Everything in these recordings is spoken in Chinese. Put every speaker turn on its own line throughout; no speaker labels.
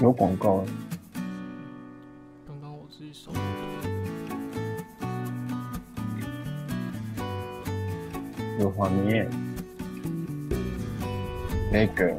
有广告，
刚刚我自己手
有画面，那个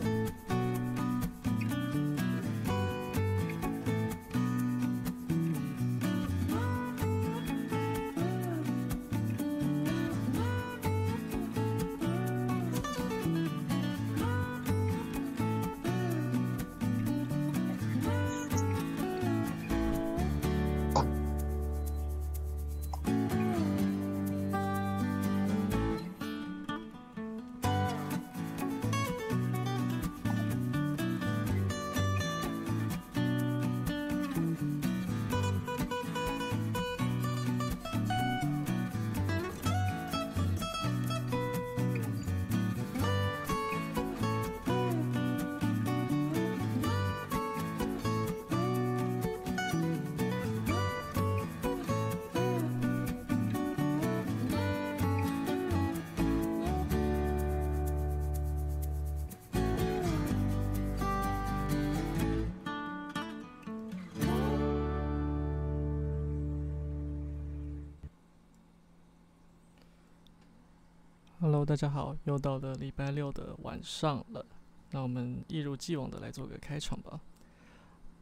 大家好，又到了礼拜六的晚上了，那我们一如既往的来做个开场吧。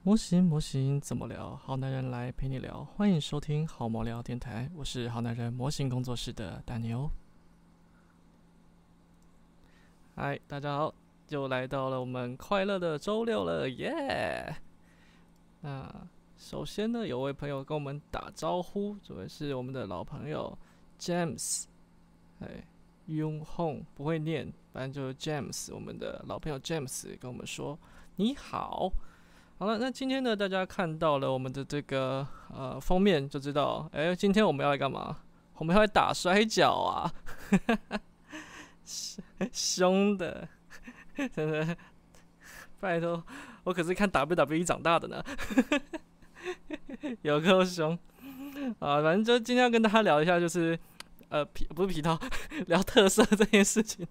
模型模型怎么聊？好男人来陪你聊，欢迎收听好模聊电台，我是好男人模型工作室的大牛。嗨，大家好，又来到了我们快乐的周六了，耶！那首先呢，有位朋友跟我们打招呼，这位是我们的老朋友 James，哎，Yung Hong 不会念，反正就是 James，我们的老朋友 James 跟我们说你好。好了，那今天呢，大家看到了我们的这个呃封面就知道，哎、今天我们要来干嘛？我们要来打摔跤啊！凶的，真的，拜托，我可是看 WWE 长大的呢，有够凶啊！反正就今天要跟大家聊一下，就是呃皮不是皮套，聊特色这件事情。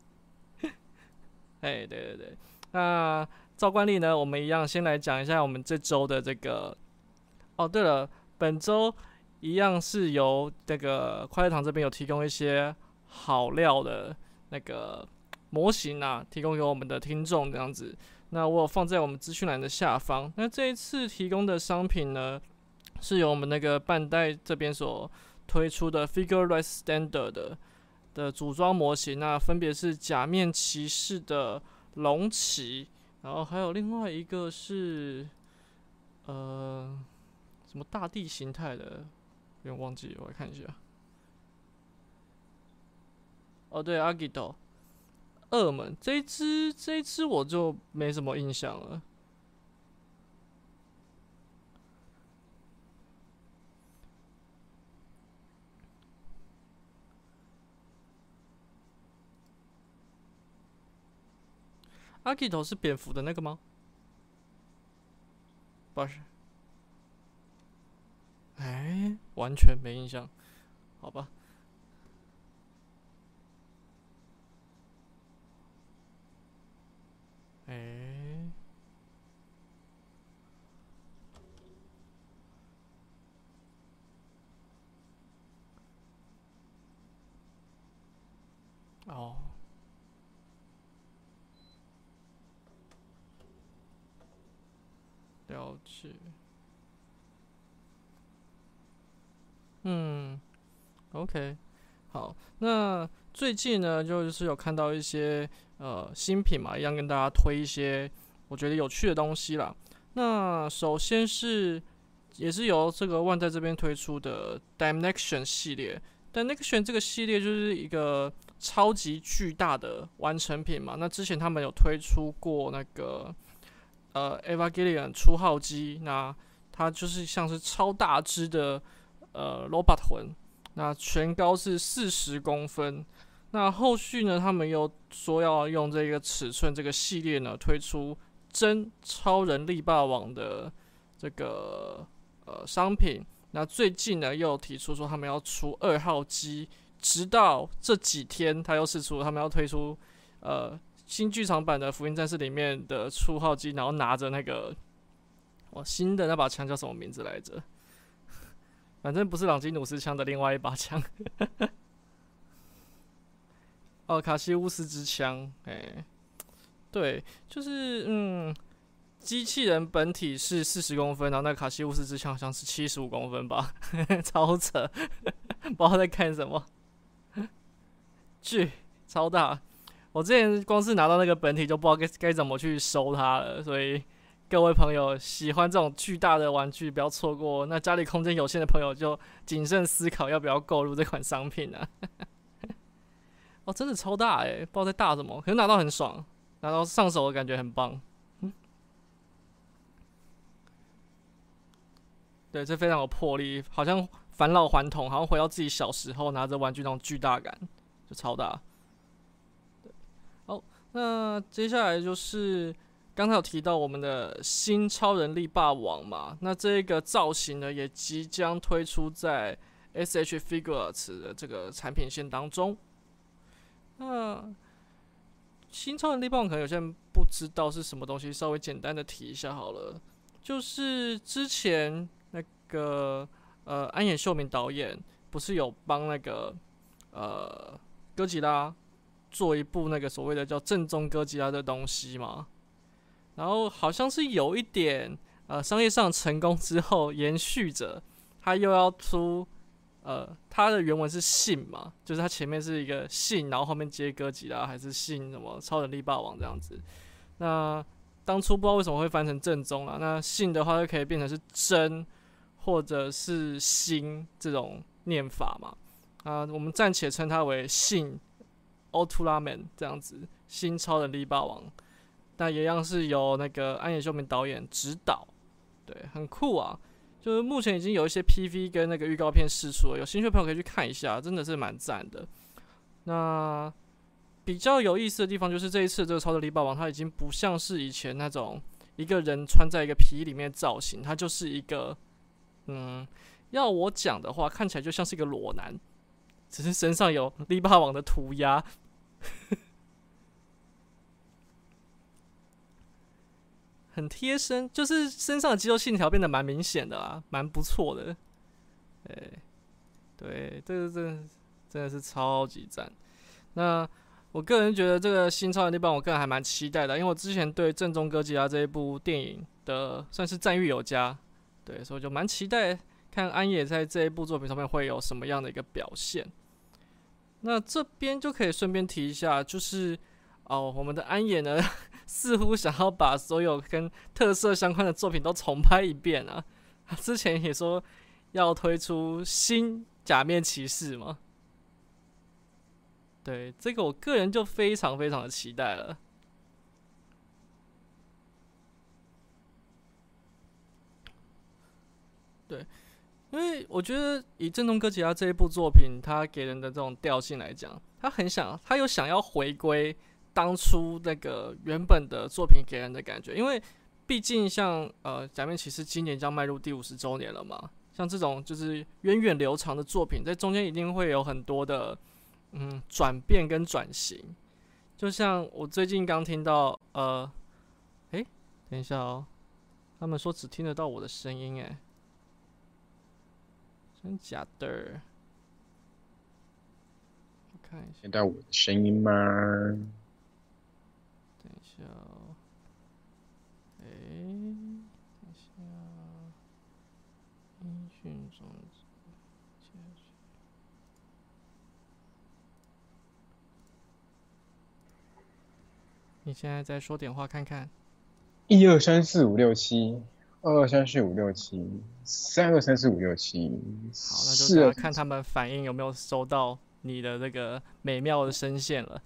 哎，对对对，那照惯例呢，我们一样先来讲一下我们这周的这个。哦，对了，本周一样是由这个快乐堂这边有提供一些好料的那个模型啊，提供给我们的听众这样子。那我有放在我们资讯栏的下方。那这一次提供的商品呢，是由我们那个半代这边所推出的 Figure Rise Standard 的的组装模型，那分别是假面骑士的龙骑，然后还有另外一个是呃什么大地形态的，有点忘记，我来看一下。哦，对，阿吉斗，恶门这一只，这一只我就没什么印象了。阿基头是蝙蝠的那个吗？不是。哎，完全没印象，好吧。哎，哦，了解。嗯，OK，好，那最近呢，就是有看到一些呃新品嘛，一样跟大家推一些我觉得有趣的东西啦。那首先是也是由这个万代这边推出的 Dimension 系列，Dimension 这个系列就是一个超级巨大的完成品嘛。那之前他们有推出过那个呃 Evangelion 初号机，那它就是像是超大只的。呃，robot 魂，那全高是四十公分。那后续呢，他们又说要用这个尺寸这个系列呢，推出真超人力霸王的这个呃商品。那最近呢，又提出说他们要出二号机，直到这几天，他又试出他们要推出呃新剧场版的福音战士里面的初号机，然后拿着那个我新的那把枪叫什么名字来着？反正不是朗基努斯枪的另外一把枪。哦，卡西乌斯之枪，哎，对，就是嗯，机器人本体是四十公分，然后那卡西乌斯之枪好像是七十五公分吧，超扯，不知道在看什么，巨超大。我之前光是拿到那个本体就不知道该该怎么去收它了，所以各位朋友喜欢这种巨大的玩具不要错过。那家里空间有限的朋友就谨慎思考要不要购入这款商品啊。哦，真的超大哎，不知道在大什么，可能拿到很爽，拿到上手的感觉很棒。嗯，对，这非常有魄力，好像返老还童，好像回到自己小时候拿着玩具那种巨大感，就超大。那接下来就是刚才有提到我们的新超人力霸王嘛，那这个造型呢也即将推出在 S H Figures 的这个产品线当中。那新超人力霸王可能有些人不知道是什么东西，稍微简单的提一下好了。就是之前那个呃安野秀明导演不是有帮那个呃哥吉拉做一部那个所谓的叫正宗哥吉拉的东西嘛？然后好像是有一点呃商业上成功之后，延续着他又要出。呃，它的原文是信嘛，就是它前面是一个信，然后后面接歌吉拉，还是信什么超能力霸王这样子。那当初不知道为什么会翻成正宗啊？那信的话就可以变成是真，或者是新这种念法嘛。啊，我们暂且称它为信奥特拉曼这样子，新超人力霸王。那一样是由那个安野秀明导演指导，对，很酷啊。就是目前已经有一些 PV 跟那个预告片释出了，有兴趣的朋友可以去看一下，真的是蛮赞的。那比较有意思的地方就是这一次这个超的力霸王，它已经不像是以前那种一个人穿在一个皮衣里面造型，它就是一个，嗯，要我讲的话，看起来就像是一个裸男，只是身上有力霸王的涂鸦。很贴身，就是身上的肌肉线条变得蛮明显的啦，蛮不错的。哎，对，这个真真的是超级赞。那我个人觉得这个新超人力棒，我个人还蛮期待的，因为我之前对正宗哥吉拉这一部电影的算是赞誉有加，对，所以就蛮期待看安野在这一部作品上面会有什么样的一个表现。那这边就可以顺便提一下，就是哦，我们的安野呢。似乎想要把所有跟特色相关的作品都重拍一遍啊！之前也说要推出新假面骑士嘛，对这个我个人就非常非常的期待了。对，因为我觉得以正宗哥吉拉这一部作品，它给人的这种调性来讲，他很想，他又想要回归。当初那个原本的作品给人的感觉，因为毕竟像呃假面骑士今年将迈入第五十周年了嘛，像这种就是源远流长的作品，在中间一定会有很多的嗯转变跟转型。就像我最近刚听到呃，诶，等一下哦，他们说只听得到我的声音，诶，真假的？我看一下，
听到我的声音吗？
叫哎，等下，音讯你现在再说点话看看。
一二三四五六七，二二三四五六七，三二三四五六七。
好，那就看他们反应有没有收到你的那个美妙的声线了。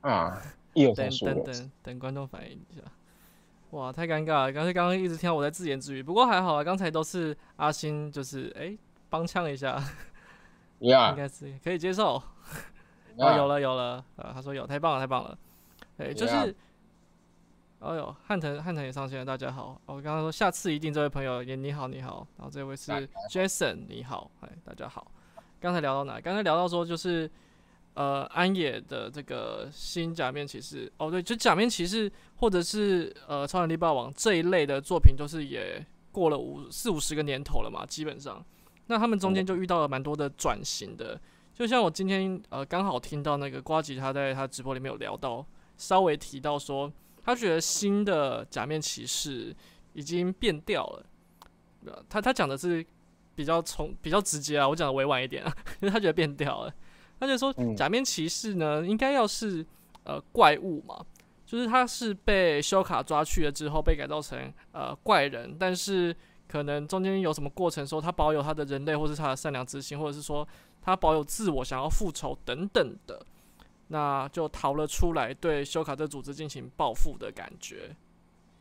啊。
等等等等，观众反应一下。哇，太尴尬了！刚才刚刚一直听到我在自言自语，不过还好啊，刚才都是阿星，就是哎帮腔一下 应该是可以接受。哦，有了有了，呃，他说有，太棒了太棒了。哎，就是，哦呦，汉腾汉腾也上线了，大家好。我刚刚说下次一定，这位朋友也你好你好，然后这位是 Jason，你好，哎，大家好。刚才聊到哪？刚才聊到说就是。呃安野的这个新假面骑士，哦对，就假面骑士或者是呃超能力霸王这一类的作品，都是也过了五四五十个年头了嘛，基本上，那他们中间就遇到了蛮多的转型的，就像我今天呃刚好听到那个瓜吉他在他直播里面有聊到，稍微提到说，他觉得新的假面骑士已经变掉了，呃他他讲的是比较从比较直接啊，我讲的委婉一点啊，因 为他觉得变掉了。他就说，假面骑士呢，应该要是呃怪物嘛，就是他是被修卡抓去了之后，被改造成呃怪人，但是可能中间有什么过程，说他保有他的人类，或是他的善良之心，或者是说他保有自我，想要复仇等等的，那就逃了出来，对修卡这组织进行报复的感觉。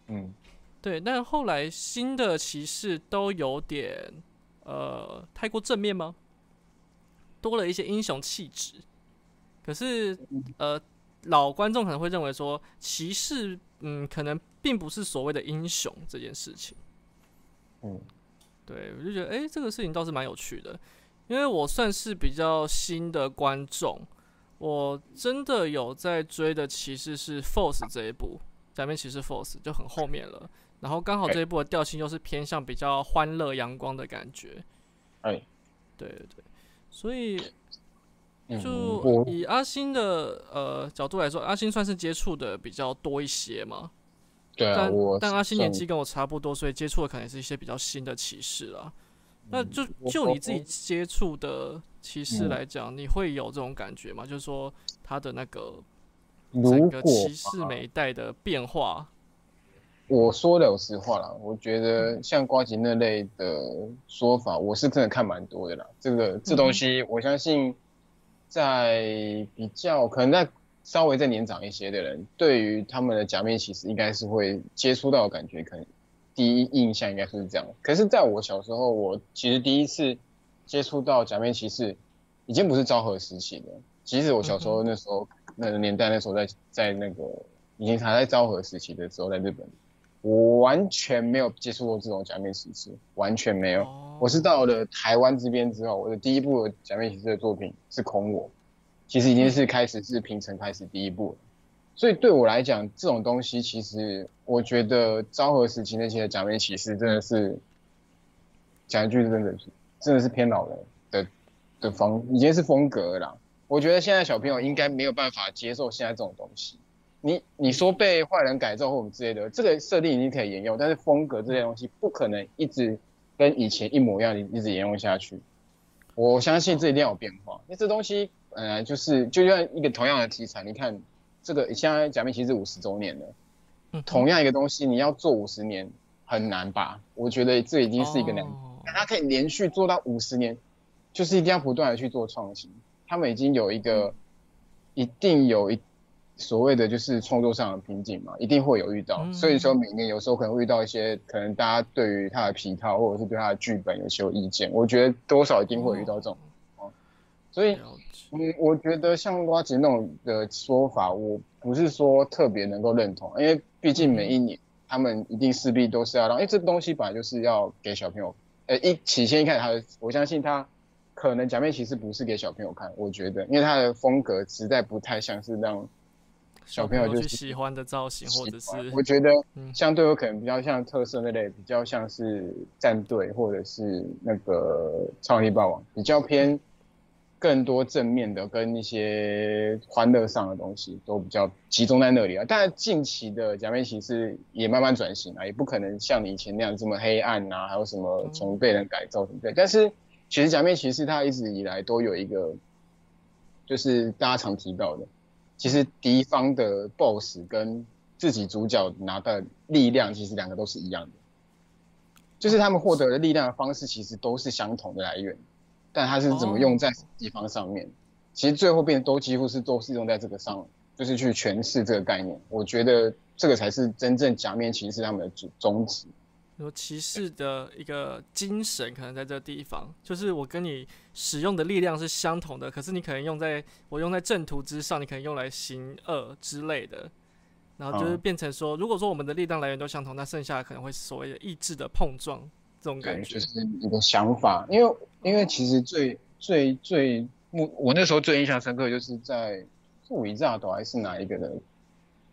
嗯，
对，但后来新的骑士都有点呃太过正面吗？多了一些英雄气质，可是呃，老观众可能会认为说骑士，嗯，可能并不是所谓的英雄这件事情。
嗯，
对，我就觉得，哎，这个事情倒是蛮有趣的，因为我算是比较新的观众，我真的有在追的骑士是 Force 这一部，假面骑士 Force 就很后面了，然后刚好这一部的调性又是偏向比较欢乐阳光的感觉。
哎，
对对对。所以，
嗯
就以阿星的呃角度来说，阿星算是接触的比较多一些嘛。
对啊，
但但阿星年纪跟我差不多，所以接触的可能是一些比较新的骑士啊。那就就你自己接触的骑士
嗯
来讲，你会有这种感觉吗？就是说他的那个
如
整个
果
骑士每一代的变化，
我说老实话啦，我觉得像瓜吉那类的说法，我是真的看蛮多的啦。这个这东西，我相信在比较可能在稍微再年长一些的人，对于他们的假面骑士应该是会接触到的感觉，可能第一印象应该是这样。可是在我小时候，我其实第一次接触到假面骑士，已经不是昭和时期的。其实我小时候那时候、那个年代，那时候在在那个已经还在昭和时期的时候，在日本。我完全没有接触过这种假面骑士，完全没有。
哦
我是到了台湾这边之后，我的第一部假面骑士的作品是《空我》，其实已经是开始是平成开始第一部了。所以对我来讲，这种东西其实我觉得昭和时期那些假面骑士真的是讲一句真的是真的是偏老人的的风，已经是风格了啦。我觉得现在小朋友应该没有办法接受现在这种东西。你你说被坏人改造或什么之类的，这个设定已经可以沿用，但是风格这些东西不可能一直跟以前一模一样，一直沿用下去。我相信这一定要有变化，因为这东西本来就是就像一个同样的题材，你看这个现在假面骑士五十周年了，
嗯
同样一个东西你要做五十年很难吧？我觉得这已经是一个难但它可以连续做到五十年，就是一定要不断的去做创新。他们已经有一个，一定有一所谓的就是创作上的瓶颈嘛，一定会有遇到。
嗯
所以说每年有时候可能会遇到一些可能大家对于他的皮套或者是对他的剧本有些有意见，我觉得多少一定会遇到这种。所以嗯，我觉得像瓜吉那种的说法，我不是说特别能够认同，因为毕竟每一年他们一定势必都是要让，因为这东西本来就是要给小朋友，呃，一起先一开始他的，我相信他可能假面骑士不是给小朋友看，我觉得，因为他的风格实在不太像是让小朋友就是
喜欢的造型，或者是
我觉得
嗯。
相对有可能比较像特色那类，比较像是战队或者是那个超能力霸王，比较偏更多正面的跟一些欢乐上的东西都比较集中在那里啊。当然近期的假面骑士也慢慢转型啊，也不可能像你以前那样这么黑暗啊，还有什么从被人改造什么的。但是其实假面骑士它一直以来都有一个，就是大家常提到的。其实敌方的 BOSS 跟自己主角拿的力量，其实两个都是一样的，就是他们获得的力量的方式其实都是相同的来源，但它是怎么用在地方上面，其实最后变都几乎是都是用在这个上，就是去诠释这个概念。我觉得这个才是真正假面骑士他们的主宗旨。
说骑士的一个精神可能在这个地方，就是我跟你使用的力量是相同的，可是你可能用在我用在正途之上，你可能用来行恶之类的，然后就是
嗯
变成说，如果说我们的力量来源都相同，那剩下的可能会是所谓的意志的碰撞这种感，觉
就。是你的想法，因为因为其实最最最我我那时候最印象深刻就是在是伟炸岛还是哪一个的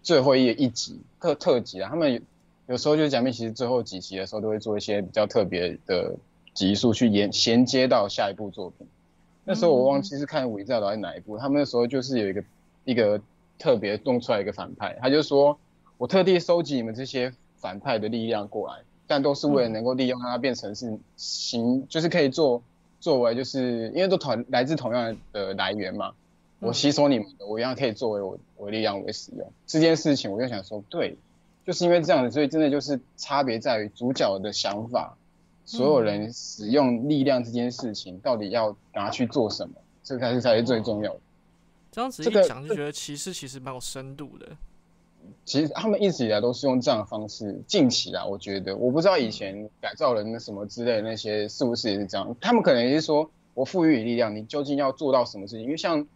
最后一一集特特辑啊，他们有时候就是假面骑士最后几集的时候都会做一些比较特别的集数去延衔接到下一部作品。那时候我忘记是看伟炸岛还是哪一部，他们那时候就是有一个一个特别弄出来一个反派，他就说我特地收集你们这些反派的力量过来。但都是为了能够利用它变成是行，就是可以做作为，就是因为都同来自同样的来源嘛。我吸收你们的，我一样可以作为我我力量为使用这件事情，我就想说，对，就是因为这样子，所以真的就是差别在于主角的想法，所有人使用力量这件事情到底要拿去做什么，这才是才是最重要的。
这样子一讲就觉得骑士其实蛮有深度的。
其实他们一直以来都是用这样的方式。近期啦，我觉得我不知道以前改造人的什么之类那些是不是也是这样。他们可能也是说我赋予你力量，你究竟要做到什么事情？因为像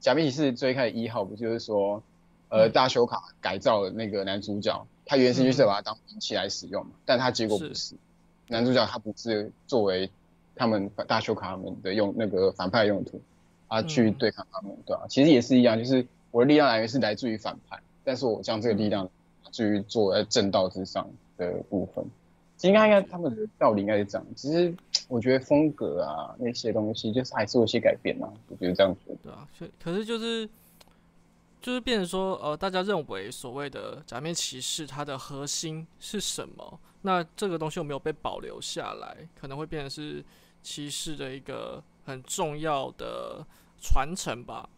假面骑士最开始一号不就是说，呃，大修卡改造的那个男主角，他原先就是把它当兵器来使用嘛，但他结果不是。男主角他不是作为他们大修卡们的用那个反派用途，他去对抗他们，对吧？其实也是一样，就是我的力量来源是来自于反派。但是我将这个力量至于做在正道之上的部分，应该应该他们的道理应该是这样。其实我觉得风格啊那些东西，就是还是有些改变嘛。我觉得这样子。
对啊，可可是就是就是变成说，呃，大家认为所谓的假面骑士它的核心是什么？那这个东西有没有被保留下来？可能会变成是骑士的一个很重要的传承吧。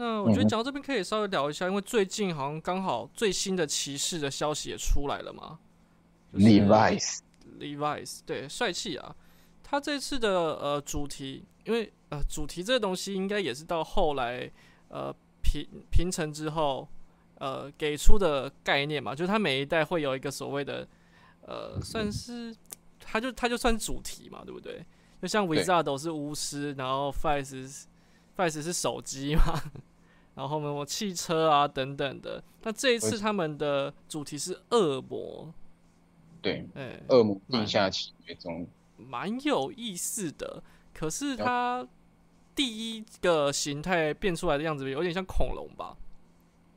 那我觉得讲到这边可以稍微聊一下，因为最近好像刚好最新的骑士的消息也出来了嘛。
Levi's，Levi's，
对，帅气啊！他这次的呃主题，因为呃主题这个东西应该也是到后来呃平平成之后呃给出的概念嘛，就是他每一代会有一个所谓的呃算是，他就他就算主题嘛，对不对？就像 Wizard 是巫师，然后 Five Five 是手机嘛。然后呢，我汽车啊等等的。那这一次他们的主题是恶魔，
对，哎，恶魔地下企业中，
蛮有意思的。可是它第一个形态变出来的样子有点像恐龙吧？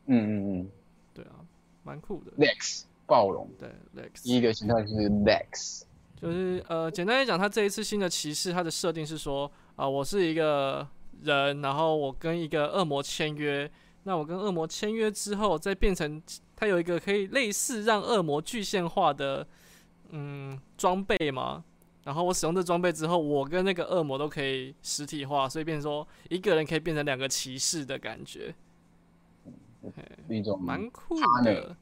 嗯嗯嗯，
对啊，蛮酷的。
Lex 暴龙，
对，Lex
第一个形态是 Lex，
就是呃，简单来讲，它这一次新的骑士，它的设定是说啊，我是一个。人，然后我跟一个恶魔签约，那我跟恶魔签约之后，再变成他有一个可以类似让恶魔具现化的嗯装备嘛，然后我使用这装备之后，我跟那个恶魔都可以实体化，所以变成说一个人可以变成两个骑士的感觉，
一种
蛮酷的。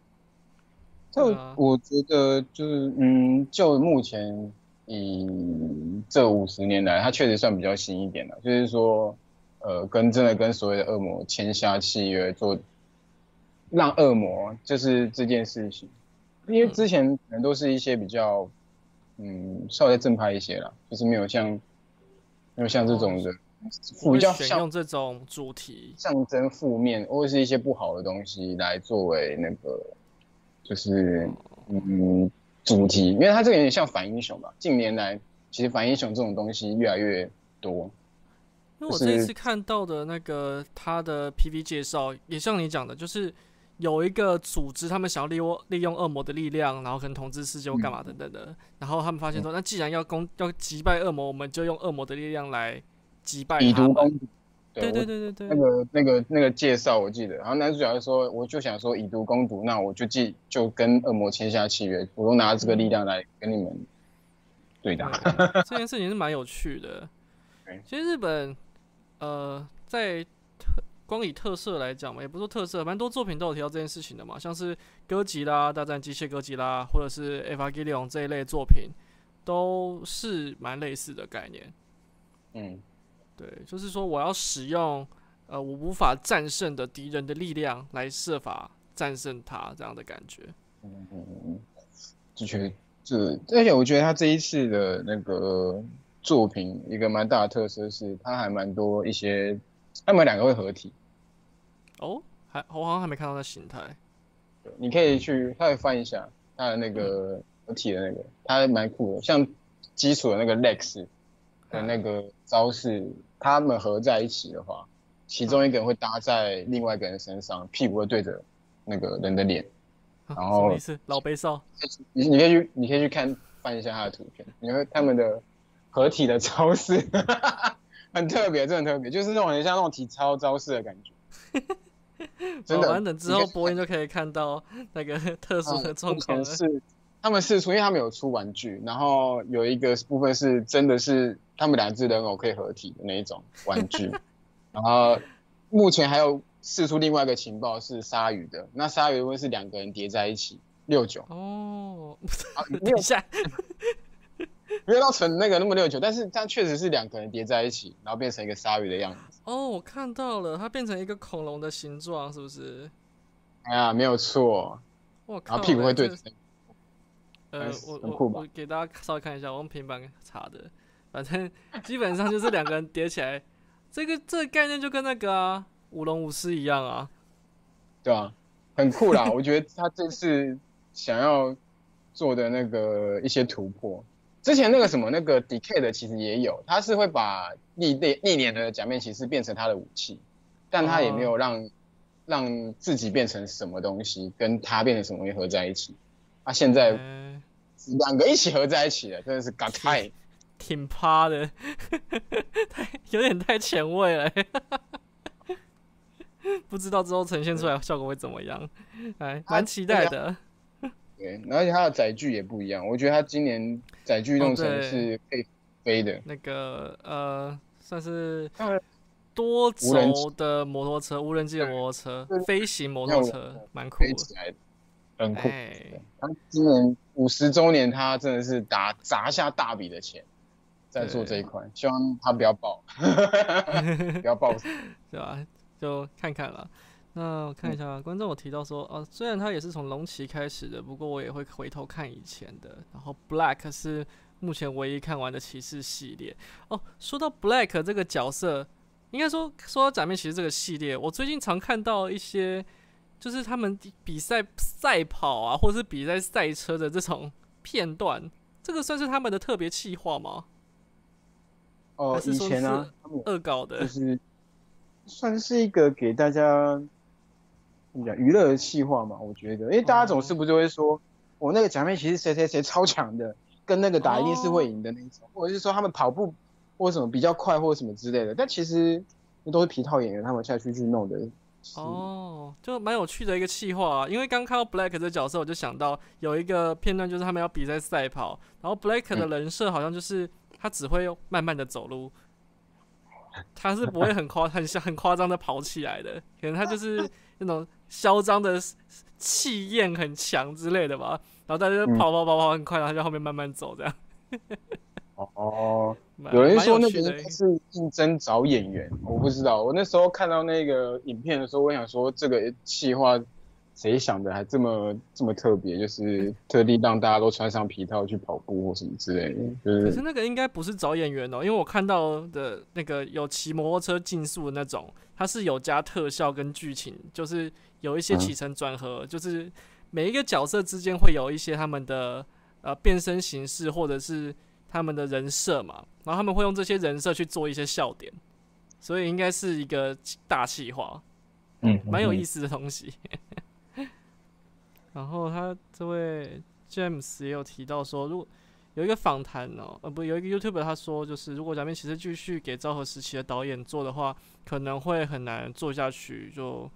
就我觉得就是嗯，就目前以这五十年来，它确实算比较新一点的，就是说。呃，跟真的跟所谓的恶魔签下契约，做让恶魔就是这件事情，因为之前可能都是一些比较，嗯，稍微正派一些啦，就是没有像没有像这种的，比较
选用这种主题
象征负面或者是一些不好的东西来作为那个，就是嗯主题，因为它这个有点像反英雄吧。近年来，其实反英雄这种东西越来越多。
因为我这一次看到的那个他的 P V 介绍，也像你讲的，就是有一个组织，他们想要利用利用恶魔的力量，然后可能统治世界或干嘛等等的。然后他们发现说，那既然要攻要击败恶魔，我们就用恶魔的力量来击败
以毒攻
毒。对对对对对。
那个那个那个介绍我记得，然后男主角就说，我就想说以毒攻毒，那我就记就跟恶魔签下契约，我都拿这个力量来跟你们对打。
这件事情是蛮有趣的。其实日本。呃，在特光以特色来讲嘛，也不说特色，蛮多作品都有提到这件事情的嘛，像是哥吉拉大战机械哥吉拉，或者是 F R G 利 n 这一类作品，都是蛮类似的概念。
嗯，
对，就是说我要使用呃我无法战胜的敌人的力量来设法战胜他这样的感觉。
嗯嗯嗯嗯，就觉得这，而且我觉得他这一次的那个。作品一个蛮大的特色是，它还蛮多一些，他们两个会合体。
哦，还我好像还没看到那形态。
你可以去，他会翻一下他的那个合体的那个，他蛮酷的。像基础的那个 Lex 的那个招式，他们合在一起的话，其中一个人会搭在另外一个人身上，屁股会对着那个人的脸。
啊
然后
什么意思？老悲少
你你可以去，你可以去看翻一下他的图片，你会他们的合体的招式 很特别，真的很特别，就是那种很像那种体操招式的感觉。真的，
好反正之后播音就可以看到那个特殊的状
目
况
是他们试出，因为他们有出玩具，然后有一个部分是真的是他们两只人偶可以合体的那一种玩具，然后目前还有试出另外一个情报是鲨鱼的，那鲨鱼的部分是两个人叠在一起六九，
哦，
啊，没
等
有
一下，
没有到成那个那么六九，但是它确实是两个人叠在一起，然后变成一个鲨鱼的样子。
哦，我看到了，它变成一个恐龙的形状，是不是？
哎呀，没有错，
我靠，
然后屁股会对
这
着。
呃，我我我给大家稍微看一下，我用平板查的，反正基本上就是两个人叠起来，这个这个概念就跟那个啊舞龙舞狮一样啊。
对啊，很酷啦！我觉得他这次想要做的那个一些突破，之前那个什么那个 Decay 的其实也有，他是会把历历历年的假面骑士变成他的武器，但他也没有让、让自己变成什么东西，跟他变成什么东西合在一起。啊，现在
哎
两个一起合在一起了，真的是 got 太
挺趴的，太有点太前卫了。不知道之后呈现出来效果会怎么样？哎，蛮期待的。
对，而且他的载具也不一样，我觉得他今年载具弄成是可以飞的，
那个呃，算是多轴的摩托车，无人机的摩托车，飞行摩托车，蛮酷的。
飞起来的，很酷。今年五十周年，他真的是打砸下大笔的钱在做这一块，希望他不要爆，不要爆 死。
对吧？就看看了。那我看一下，观众我提到说，哦，虽然他也是从龙骑开始的，不过我也会回头看以前的。然后 Black 是目前唯一看完的骑士系列。哦，说到 Black 这个角色，应该说说到假面骑士这个系列，我最近常看到一些，就是他们比赛赛跑啊，或者是比赛赛车的这种片段，这个算是他们的特别企划吗？
哦以前啊
是，
他们
恶搞的
就？是算是一个给大家怎么讲娱乐的气话嘛，我觉得，因为大家总是不就会说，我、那个假面骑士谁谁谁超强的，跟那个打一定是会赢的那一种，或者是说他们跑步或什么比较快或什么之类的，但其实那都是皮套演员他们下去去弄的。
哦，就蛮有趣的一个气话啊！因为刚看到 Black 这角色，我就想到有一个片段，就是他们要比赛赛跑，然后 Black 的人设好像就是他只会慢慢的走路，他是不会很夸很像很夸张的跑起来的，可能他就是那种嚣张的气焰很强之类的吧。然后大家就
嗯
跑跑跑跑很快，然后在后面慢慢走这样。
哦，有人说那个应该是应征找演员，我不知道。我那时候看到那个影片的时候，我想说这个企划谁想的还这么这么特别，就是 特地让大家都穿上皮套去跑步或什么之类的，就是
可是那个应该不是找演员哦，因为我看到的那个有骑摩托车竞速的那种，它是有加特效跟剧情，就是有一些
嗯
起承转合，就是每一个角色之间会有一些他们的呃变身形式或者是他们的人设嘛，然后他们会用这些人设去做一些笑点，所以应该是一个大气化，
嗯
蛮有意
思。
思的东西。然后他这位 James 也有提到说，如果有一个访谈哦，呃不，有一个 YouTuber 他说，就是如果假面骑士继续给昭和时期的导演做的话，可能会很难做下去。就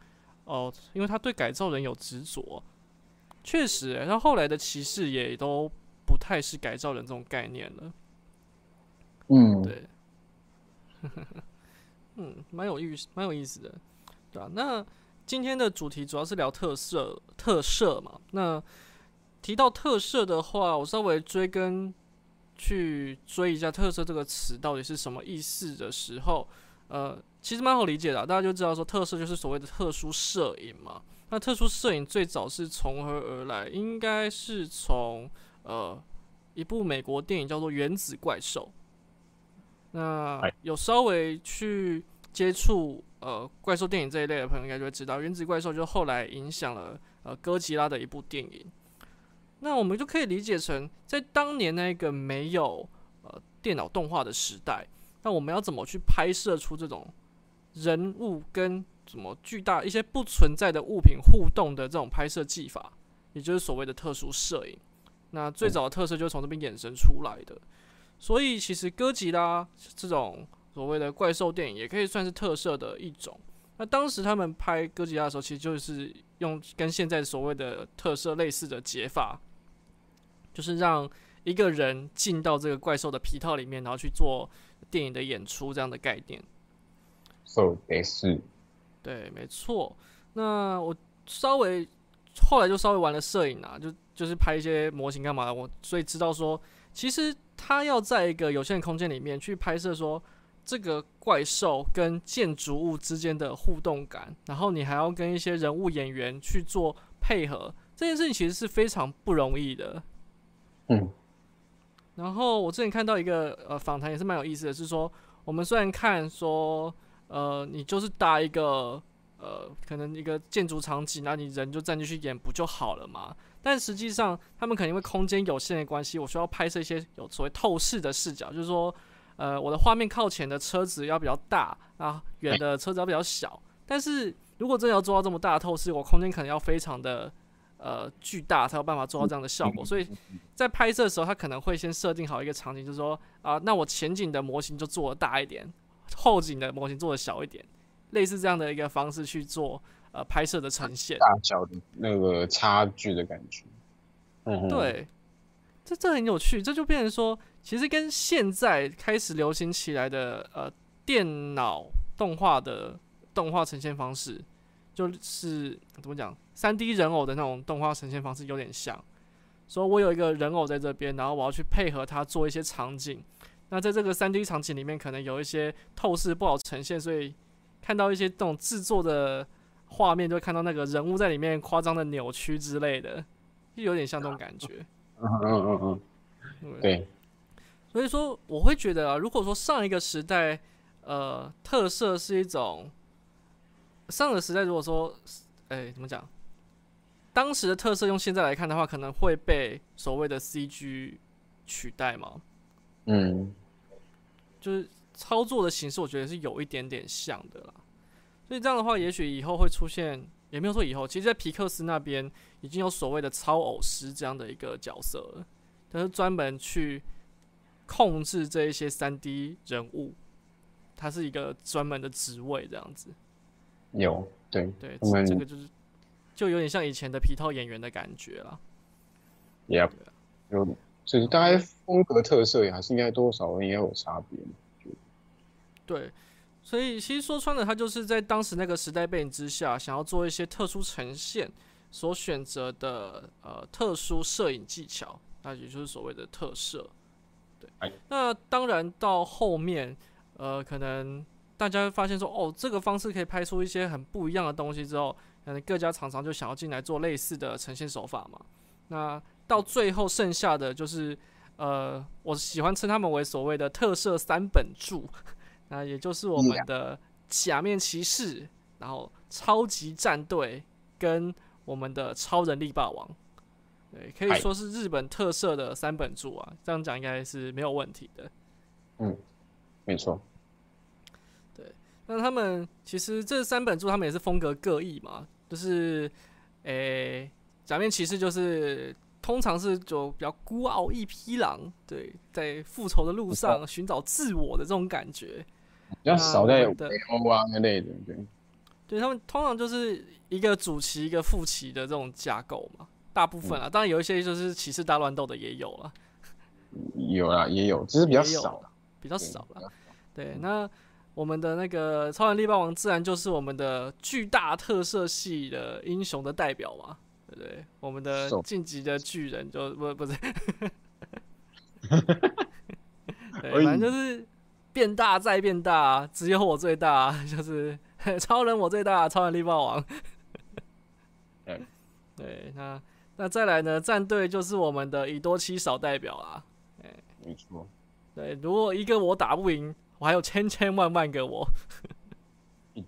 哦，因为他对改造人有执着，确实欸，他后来的骑士也都不太是改造人这种概念了。
嗯，
对，嗯，蛮有意思，蛮有意思的，对啊，那今天的主题主要是聊特色特色嘛。那提到特色的话，我稍微追根去追一下“特色”这个词到底是什么意思的时候，呃，其实蛮好理解的啊、大家就知道说特色就是所谓的特殊摄影嘛。那特殊摄影最早是从何而来？应该是从呃一部美国电影叫做《原子怪兽》。那
哎
有稍微去接触呃怪兽电影这一类的朋友，应该就会知道，《原子怪兽》就后来影响了呃哥吉拉的一部电影。那我们就可以理解成，在当年那个没有呃电脑动画的时代，那我们要怎么去拍摄出这种人物跟什么巨大一些不存在的物品互动的这种拍摄技法，也就是所谓的特殊摄影。那最早的特色就是从这边衍生出来的。所以其实哥吉拉这种所谓的怪兽电影也可以算是特色的一种。那当时他们拍哥吉拉的时候，其实就是用跟现在所谓的特色类似的解法，就是让一个人进到这个怪兽的皮套里面，然后去做电影的演出这样的概念。
So 得是，
对，没错。那我稍微后来就稍微玩了摄影啊，就就是拍一些模型干嘛的，我所以知道说，其实他要在一个有限的空间里面去拍摄说。这个怪兽跟建筑物之间的互动感，然后你还要跟一些人物演员去做配合，这件事情其实是非常不容易的。
嗯。
然后我之前看到一个呃访谈也是蛮有意思的，是说我们虽然看说呃你就是搭一个呃可能一个建筑场景，那你人就站进去演不就好了嘛？但实际上他们可能因为空间有限的关系，我需要拍摄一些有所谓透视的视角，就是说。呃，我的画面靠前的车子要比较大啊，远的车子要比较小。但是如果真的要做到这么大的透视，我空间可能要非常的呃巨大，才有办法做到这样的效果。所以在拍摄的时候，他可能会先设定好一个场景，就是说啊，那我前景的模型就做的大一点，后景的模型做的小一点，类似这样的一个方式去做呃拍摄的呈现，
大小的那个差距的感觉。嗯，
对，这这很有趣，这就变成说。其实跟现在开始流行起来的呃电脑动画的动画呈现方式，就是怎么讲，三 D 人偶的那种动画呈现方式有点像。说我有一个人偶在这边，然后我要去配合它做一些场景。那在这个三 D 场景里面，可能有一些透视不好呈现，所以看到一些这种制作的画面，就会看到那个人物在里面夸张的扭曲之类的，就 有点像这种感觉。
嗯嗯嗯嗯，对。
所以说，我会觉得啊，如果说上一个时代，呃，特色是一种上个时代，如果说，哎，怎么讲？当时的特色用现在来看的话，可能会被所谓的 CG 取代吗？
嗯，
就是操作的形式，我觉得是有一点点像的啦。所以这样的话，也许以后会出现，也没有说以后，其实，在皮克斯那边已经有所谓的超偶师这样的一个角色了，他是专门去。控制这一些三 D 人物，他是一个专门的职位，这样子。
有，对
对，这个就是就有点像以前的皮套演员的感觉了。
Yeah，有，所以大概风格特色也还是应该多少应该有差别。
对，所以其实说穿了，他就是在当时那个时代背景之下，想要做一些特殊呈现，所选择的呃特殊摄影技巧，那也就是所谓的特摄。那当然，到后面，呃，可能大家发现说，哦，这个方式可以拍出一些很不一样的东西之后，可能各家厂商就想要进来做类似的呈现手法嘛。那到最后剩下的就是，呃，我喜欢称他们为所谓的特色三本柱，那也就是我们的假面骑士，然后超级战队跟我们的超人力霸王。对，可以说是日本特色的三本柱啊，这样讲应该是没有问题的。
嗯，没错。
对，那他们其实这三本柱他们也是风格各异嘛，就是，诶，假面骑士就是通常是就比较孤傲一匹狼，对，在复仇的路上寻找自我的这种感觉，
比较少在北欧啊那类的，对。
对他们通常就是一个主骑一个副骑的这种架构嘛。大部分啊，当然有一些就是骑士大乱斗的也有了，
有啊，也有，只是比较少，
比较少了。对，那我们的那个超人力霸王自然就是我们的巨大特色系的英雄的代表嘛，对不对？我们的晋级的巨人就不不是，对，反正就是变大再变大，只有我最大，就是 超人我最大，超人力霸王。对，那。那再来呢？战队就是我们的以多欺少代表啦。
哎，没错。
对，如果一个我打不赢，我还有千千万万个我。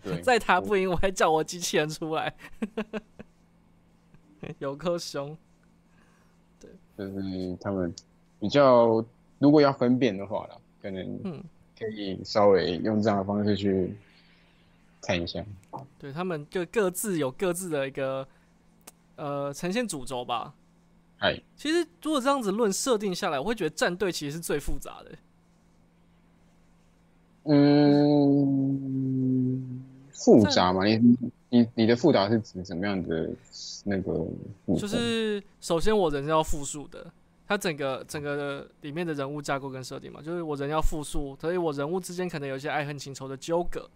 再打不赢，我还叫我机器人出来。有颗熊。对。
就是他们比较，如果要分辨的话啦，可能嗯，可以稍微用这样的方式去看一下。
对他们就各自有各自的一个呃呈现主轴吧。
哎，
其实如果这样子论设定下来，我会觉得战队其实是最复杂的。
嗯，复杂嘛？你你你的复杂是指什么样的那个？
就是首先我人是要复数的，它整个整个里面的人物架构跟设定嘛，就是我人要复数，所以我人物之间可能有一些爱恨情仇的纠葛。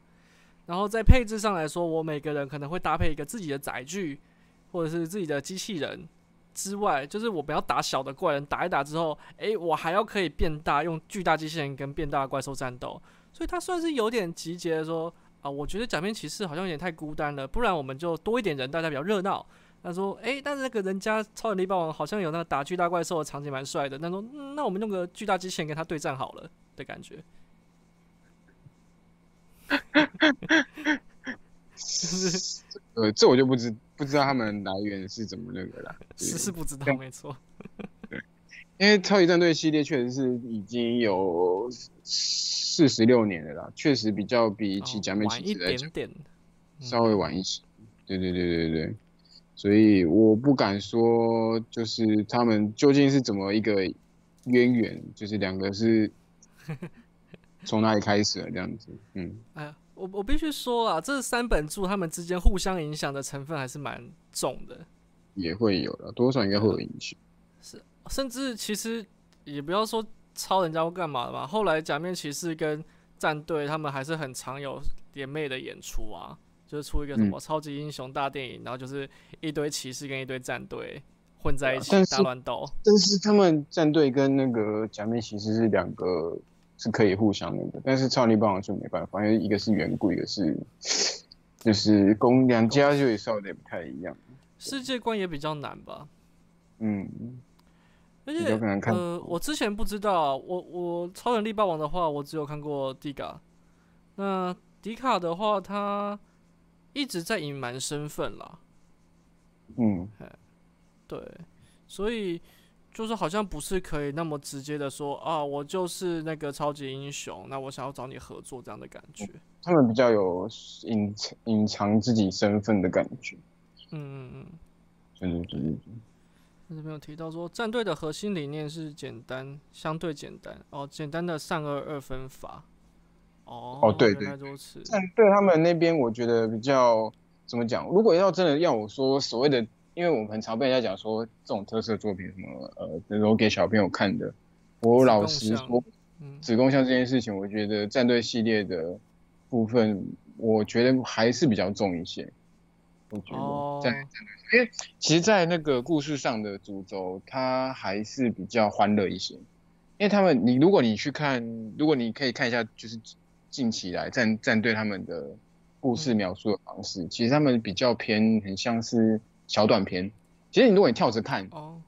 然后在配置上来说，我每个人可能会搭配一个自己的载具，或者是自己的机器人。之外，就是我不要打小的怪人，打一打之后，诶，我还要可以变大，用巨大机器人跟变大的怪兽战斗，所以他算是有点集结说啊，我觉得假面骑士好像有点太孤单了，不然我们就多一点人，大家比较热闹。他说，诶，但是那个人家超人力霸王好像有那个打巨大怪兽的场景蛮帅的，他说，那我们弄个巨大机器人跟他对战好了的感觉。
是，呃，这我就不知不知道他们来源是怎么那个了。
是是不知道，没错。
对，因为超级战队系列确实是已经有四十六年了啦，确实比较比起假面骑士来讲，稍微晚一些。对对对对对，所以我不敢说，就是他们究竟是怎么一个渊源，就是两个是 从哪里开始的这样子。嗯，
哎呀。我我必须说啊，这三本著他们之间互相影响的成分还是蛮重的，
也会有的，多少应该会有影响。
是，甚至其实也不要说抄人家或干嘛的吧。后来假面骑士跟战队他们还是很常有联袂的演出啊，就是出一个什么超级英雄大电影，然后就是一堆骑士跟一堆战队混在一起大乱斗。
但是他们战队跟那个假面骑士是两个。是可以互相那个，但是超力霸王就没办法，因为一个是远古，一个是 就是公两家就稍微不太一样，
世界观也比较难吧。
嗯，
而且呃，我之前不知道，我我超能力霸王的话，我只有看过迪卡，那迪卡的话，他一直在隐瞒身份啦。
嗯，
对，所以。就是好像不是可以那么直接的说啊，我就是那个超级英雄，那我想要找你合作这样的感觉。
他们比较有隐隐藏自己身份的感觉。
嗯嗯嗯。
对对对对。
这边有提到说，战队的核心理念是简单，相对简单哦，简单的善恶二分法。哦
哦对对。战队他们那边我觉得比较怎么讲？如果要真的要我说所谓的。因为我们很常被人家讲说这种特色作品什么呃，比如说给小朋友看的，我老实说，子宫像这件事情，我觉得战队系列的部分，我觉得还是比较重一些。我觉得在战队，因为其实，在那个故事上的主轴，它还是比较欢乐一些。因为他们，你如果你去看，如果你可以看一下，就是近期来战战队他们的故事描述的方式，其实他们比较偏很像是。小短片，其实你如果你跳着看
哦，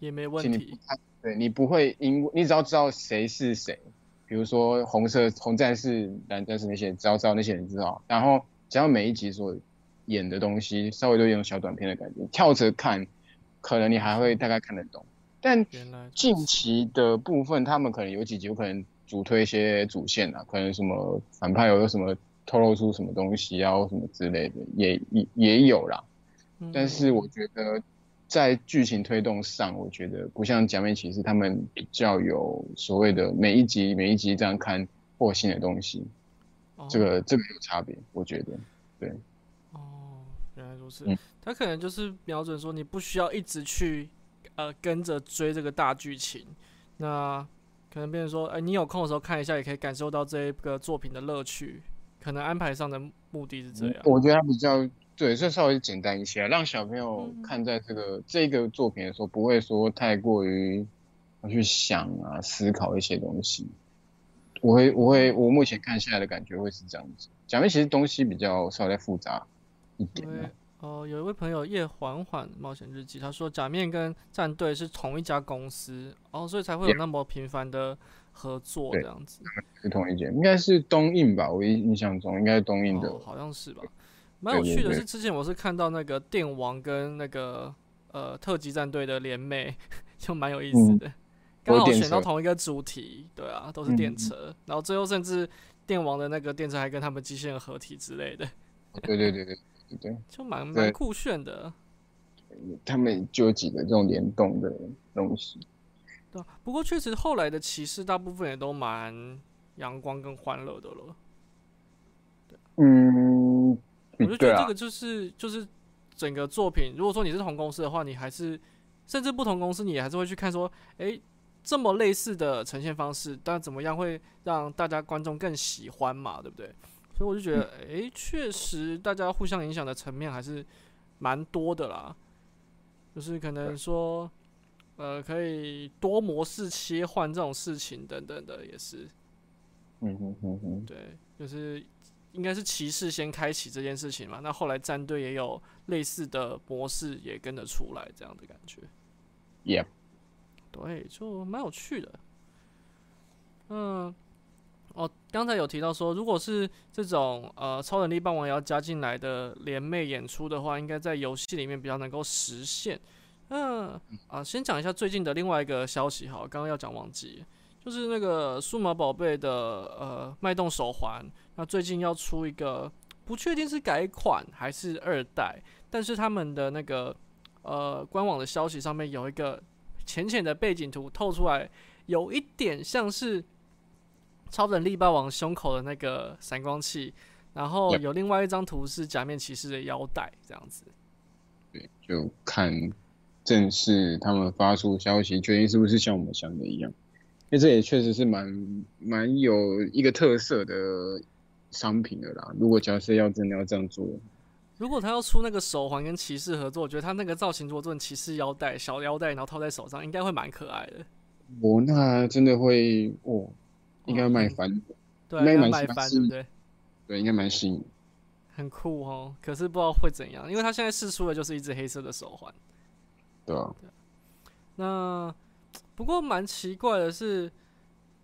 也没问题。
对你不会因你只要知道谁是谁，比如说红色红战士、蓝战士那些，只要知道那些人知道。然后只要每一集所演的东西稍微都有小短片的感觉，跳着看，可能你还会大概看得懂。但近期的部分，他们可能有几集有可能主推一些主线啊，可能什么反派有什么透露出什么东西啊，什么之类的，也也也有啦。但是我觉得，在剧情推动上，我觉得不像假面骑士，他们比较有所谓的每一集每一集这样看破新的东西，这个这个有差别，我觉得，对。
哦，原来如此。他可能就是瞄准说，你不需要一直去呃跟着追这个大剧情，那可能变成说，哎，你有空的时候看一下，也可以感受到这一个作品的乐趣。可能安排上的目的是这样。
我觉得他比较。对，这稍微简单一些，让小朋友看在这个这个作品的时候，不会说太过于去想啊、思考一些东西。我会，我会，我目前看下来的感觉会是这样子。假面其实东西比较稍微复杂一点。
哦，有一位朋友叶缓缓冒险日记，他说假面跟战队是同一家公司，哦，所以才会有那么频繁的合作这样子。
是同一间，应该是东映吧？我印象中应该是东映的，
好像是吧。蛮有趣的是，之前我是看到那个电王跟那个呃特级战队的联袂，就蛮有意思的，刚好选到同一个主题，对啊，都是电
嗯
车，然后最后甚至电王的那个电车还跟他们机器人合体之类的，
对对对对对对，
就蛮蛮酷炫的。
他们就有几个这种联动的东西。
对啊，不过确实后来的骑士大部分也都蛮阳光跟欢乐的了。
嗯，
我就觉得这个，就是就是整个作品，如果说你是同公司的话，你还是甚至不同公司，你也还是会去看说，诶，这么类似的呈现方式，但怎么样会让大家观众更喜欢嘛，对不对？所以我就觉得，诶，确实大家互相影响的层面还是蛮多的啦，就是可能说，呃，可以多模式切换这种事情等等的，也是。
嗯哼哼哼，
对，就是应该是骑士先开启这件事情嘛，那后来战队也有类似的模式也跟着出来，这样的感觉
，Yep，
对，就蛮有趣的。嗯，哦，刚才有提到说，如果是这种呃超能力霸王也要加进来的联袂演出的话，应该在游戏里面比较能够实现。嗯啊，先讲一下最近的另外一个消息，好，刚刚要讲忘记，就是那个数码宝贝的呃脉动手环，那最近要出一个，不确定是改款还是二代，但是他们的那个呃官网的消息上面有一个浅浅的背景图透出来，有一点像是超能力霸王胸口的那个闪光器，然后有另外一张图是假面骑士的腰带这样子。
对，就看正式他们发出消息，决定是不是像我们想的一样。因为这也确实是蛮蛮有一个特色的商品的啦。如果假设要真的要这样做，
如果他要出那个手环跟骑士合作，我觉得他那个造型如果做成骑士腰带、小腰带，然后套在手上，应该会蛮可爱的。
哦，那真的会哦，应该卖翻，
对应该卖翻，对不对？
对，应该蛮吸引。
很酷哦，可是不知道会怎样，因为他现在试出的就是一只黑色的手环。
对啊，
那不过蛮奇怪的是，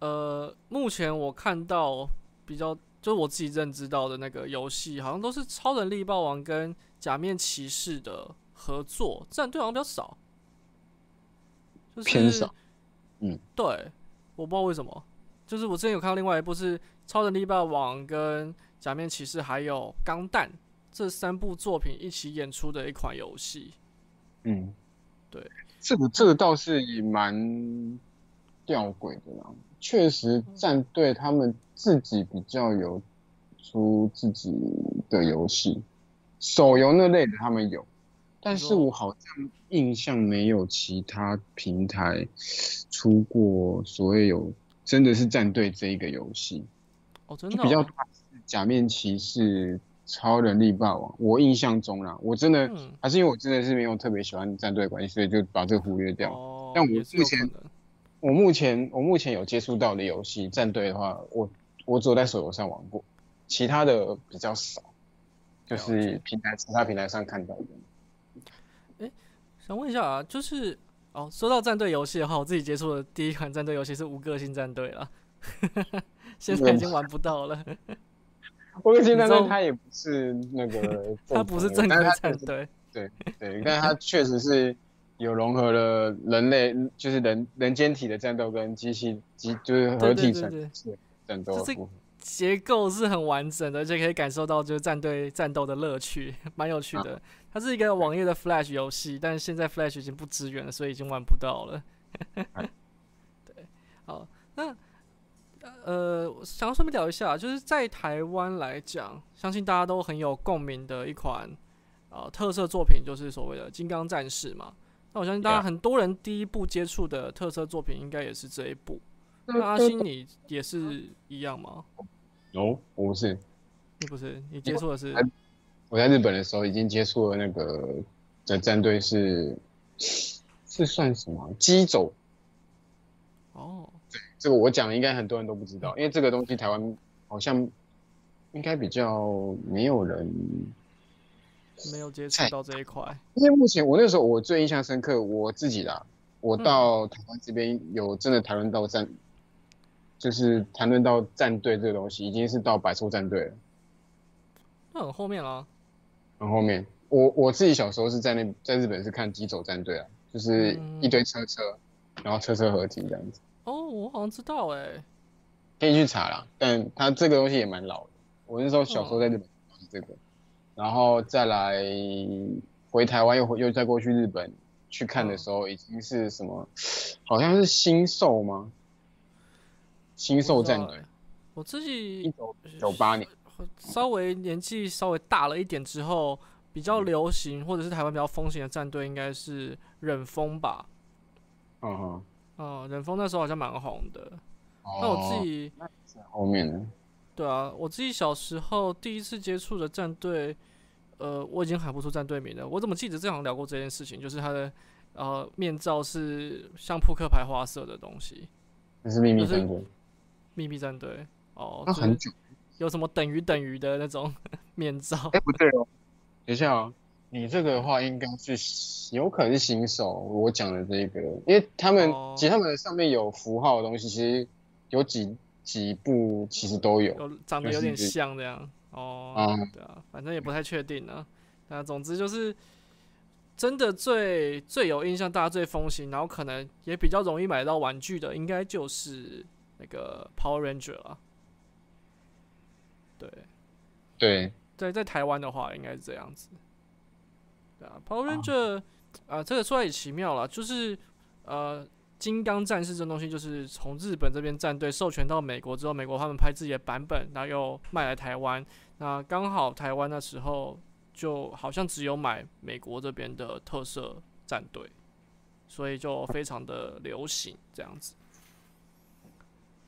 呃，目前我看到比较就是我自己认知到的那个游戏，好像都是超能力霸王跟假面骑士的合作，战队好像比较少，就是
偏少。嗯，
对，我不知道为什么，就是我之前有看到另外一部是超人力霸王跟假面骑士还有钢弹这三部作品一起演出的一款游戏。
嗯，
对，
这个这个倒是也蛮吊诡的啦。确实，战队他们自己比较有出自己的游戏，手游那类的他们有，但是我好像印象没有其他平台出过所谓有真的是战队这一个游戏，
哦，真的、哦、
比较多是假面骑士、超人力霸王。我印象中啦，我真的。
嗯
还是因为我真的是没有特别喜欢战队的关系，所以就把这个忽略掉。
哦，
但我目前我目前我目前有接触到的游戏战队的话，我我只有在手游上玩过，其他的比较少，就是平台其他平台上看到的。
哎想问一下啊，就是哦，说到战队游戏的话，我自己接触的第一款战队游戏是无个性战队了，现在已经玩不到了，
我跟现在
你知道
它也不是那个
它不是战队。
对对，但它确实是有融合了人类，就是人人间体的战斗跟机器机就是合体成战斗的
就是
部分。
结构是很完整的，而且可以感受到就是战队战斗的乐趣，蛮有趣的。它是一个网页的 Flash 游戏，但是现在 Flash 已经不支援了，所以已经玩不到了。对，好，那呃，想要顺便聊一下，就是在台湾来讲，相信大家都很有共鸣的一款呃特色作品，就是所谓的《金刚战士》嘛。那我相信大家很多人第一部接触的特色作品，应该也是这一部。那阿星，你也是一样吗？
哦，我不是，
你不是，你接触的是
我在日本的时候已经接触了那个的战队是是算什么机走？
哦，
这个我讲应该很多人都不知道，因为这个东西台湾好像应该比较没有人。
没有接触到这一块。
因为目前我那时候我最印象深刻，我自己啦，我到台湾这边有真的谈论到战，就是谈论到战队这个东西，已经是到百兽战队了。
那很后面啦。
很后面，我我自己小时候是在那在日本是看机走战队啊，就是一堆车车，然后车车合体这样子。
哦，我好像知道哎，
可以去查啦。但它这个东西也蛮老的，我那时候小时候在日本是这个，然后再来回台湾又回又再过去日本去看的时候，已经是什么？好像是新兽吗？新兽战队。
我自己
一九九八年，
稍微年纪稍微大了一点之后，比较流行或者是台湾比较风行的战队，应该是忍风吧。
嗯哼。
哦，忍风那时候好像蛮红的。那我自己
后面呢？
对啊，我自己小时候第一次接触的战队，呃，我已经喊不出战队名了。我怎么记得这样聊过这件事情？就是他的呃面罩是像扑克牌花色的东西。
那是秘密战队。
秘密战队。哦，
那很久。
有什么等于等于的那种 面罩？
哎，不对哦，等一下哦。你这个的话应该是有可能是新手，我讲的这个，因为他们其实他们上面有符号的东西，其实有几几部其实都有，
长得有点像这样。哦，对啊，反正也不太确定呢。那总之就是真的最最有印象，大家最风行，然后可能也比较容易买到玩具的，应该就是那个 Power Ranger 啊。对，
对，
在在台湾的话，应该是这样子。对啊，Power Ranger，啊，这个说来也奇妙了，就是呃，金刚战士这东西，就是从日本这边战队授权到美国之后，美国他们拍自己的版本，然后又卖来台湾，那刚好台湾那时候就好像只有买美国这边的特色战队，所以就非常的流行这样子，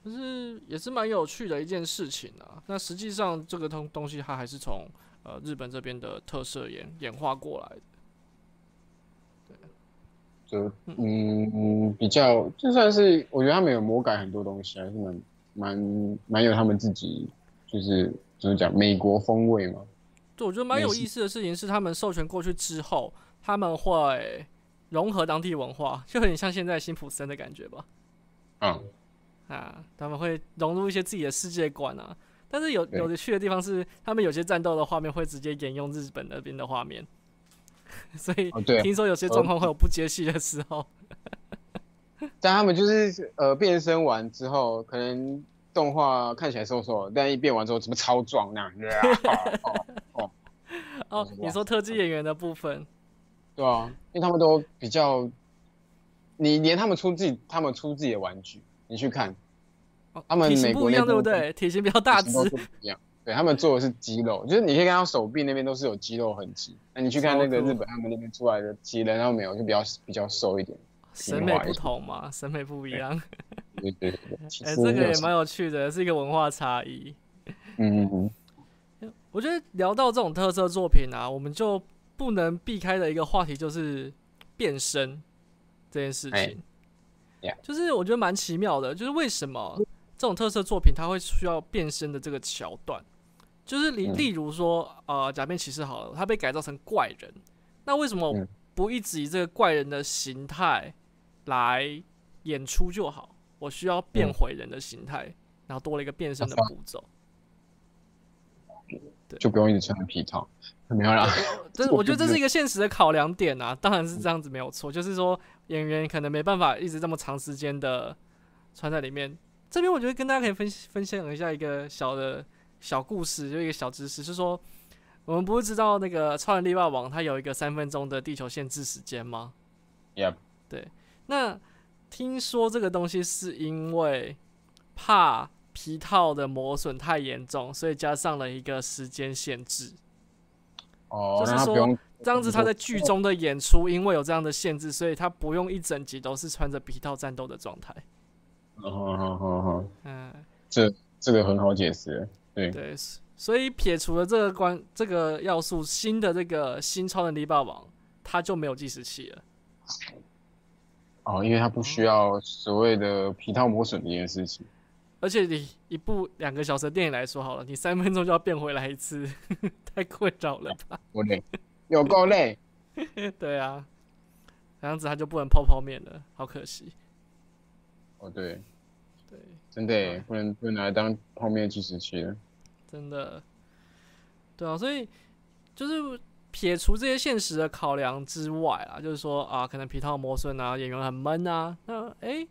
就是也是蛮有趣的一件事情啊。那实际上这个东东西它还是从呃，日本这边的特色演演化过来的，对，
就嗯比较就算是我觉得他们有魔改很多东西，还是蛮蛮蛮有他们自己就是怎么讲美国风味嘛。
对，我觉得蛮有意思的事情是，他们授权过去之后，他们会融合当地文化，就有点像现在辛普森的感觉吧。
嗯，
啊，他们会融入一些自己的世界观啊。但是有有的去的地方是，他们有些战斗的画面会直接沿用日本那边的画面，所以听说有些状况会有不接戏的时候。
但他们就是呃变身完之后，可能动画看起来瘦瘦，但一变完之后怎么超壮那样？
哦哦，你说特技演员的部分？
对啊，因为他们都比较，你连他们出自己，他们出自己的玩具，你去看。他们美国
不一样，对不对？体型比较大只，
不一样。对他们做的是肌肉，就是你可以看到手臂那边都是有肌肉痕迹。那你去看那个日本他们那边出来的肌人，然后没有，就比较比较瘦一点。
审美不同嘛，审美不一样。
对对对。
哎，这个也蛮有趣的，是一个文化差异。
嗯嗯
嗯。我觉得聊到这种特色作品啊，我们就不能避开的一个话题就是变身这件事情。就是我觉得蛮奇妙的，就是为什么？这种特色作品，它会需要变身的这个桥段，就是例例如说，呃，假面骑士好了，他被改造成怪人，那为什么不一直以这个怪人的形态来演出就好？我需要变回人的形态，然后多了一个变身的步骤，
对，就不用一直穿皮套，没有啦。
这 我觉得这是一个现实的考量点啊，当然是这样子没有错，就是说演员可能没办法一直这么长时间的穿在里面。这边我觉得跟大家可以分分享一下一个小的小故事，就一个小知识，是说我们不是知道那个超人力霸王它有一个三分钟的地球限制时间吗
？Yep。
对。那听说这个东西是因为怕皮套的磨损太严重，所以加上了一个时间限制。
哦。
就是说这样子他在剧中的演出，因为有这样的限制，所以他不用一整集都是穿着皮套战斗的状态。
哦好好好，嗯，这这个很好解释，对
对，所以撇除了这个关这个要素，新的这个新超能力霸王，他就没有计时器了。
哦，因为他不需要所谓的皮套磨损这件事情。
而且你一部两个小时的电影来说好了，你三分钟就要变回来一次，太困扰了吧？
我累，有够累。
对啊，这样子他就不能泡泡面了，好可惜。
哦，对，
对，
真的不能不能拿来当泡面计时器了，
真的，对啊，所以就是撇除这些现实的考量之外啊，就是说啊，可能皮套磨损啊，演员很闷啊，那诶，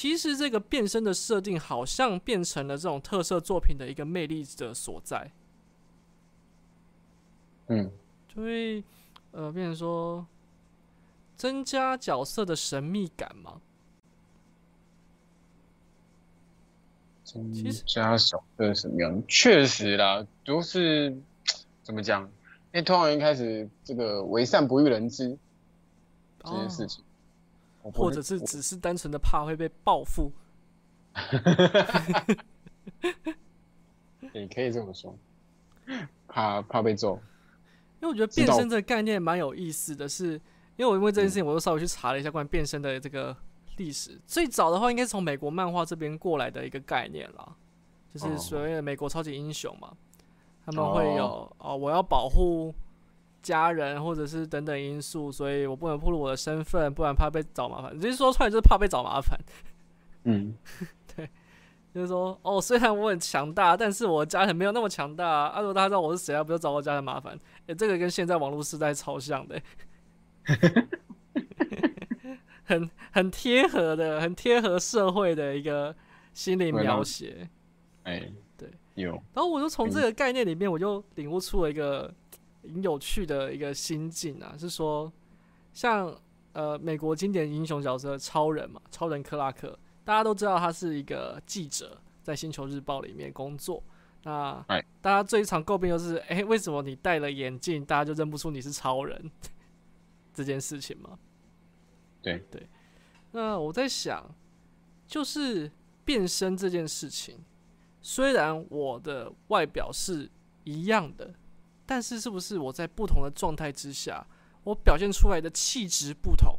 其实这个变身的设定好像变成了这种特色作品的一个魅力的所在。
嗯，
就会呃，变成说增加角色的神秘感嘛。
其实加小色什么样？确实啦，都是怎么讲？因为通常一开始这个为善不欲人知这件事情，
或者是只是单纯的怕会被报复，
你可以这么说，怕怕被揍。
因为我觉得变身这个概念蛮有意思的是，因为我因为这件事情，我又稍微去查了一下关于变身的这个。历史最早的话，应该是从美国漫画这边过来的一个概念啦，就是所谓的美国超级英雄嘛，他们会有哦，我要保护家人或者是等等因素，所以我不能暴露我的身份，不然怕被找麻烦。直接说出来就是怕被找麻烦。
嗯，
对，就是说哦，虽然我很强大，但是我家人没有那么强大啊。如果大家知道我是谁啊，不要找我家人麻烦。哎，这个跟现在网络时代超像的。很很贴合的，很贴合社会的一个心理描写。
哎，
对，
有。
然后我就从这个概念里面，我就领悟出了一个很有趣的一个心境啊，是说，像呃美国经典英雄角色超人嘛，超人克拉克，大家都知道他是一个记者，在星球日报里面工作。那大家最常诟病就是，哎，为什么你戴了眼镜，大家就认不出你是超人 这件事情吗？
对
对，那我在想，就是变身这件事情，虽然我的外表是一样的，但是是不是我在不同的状态之下，我表现出来的气质不同，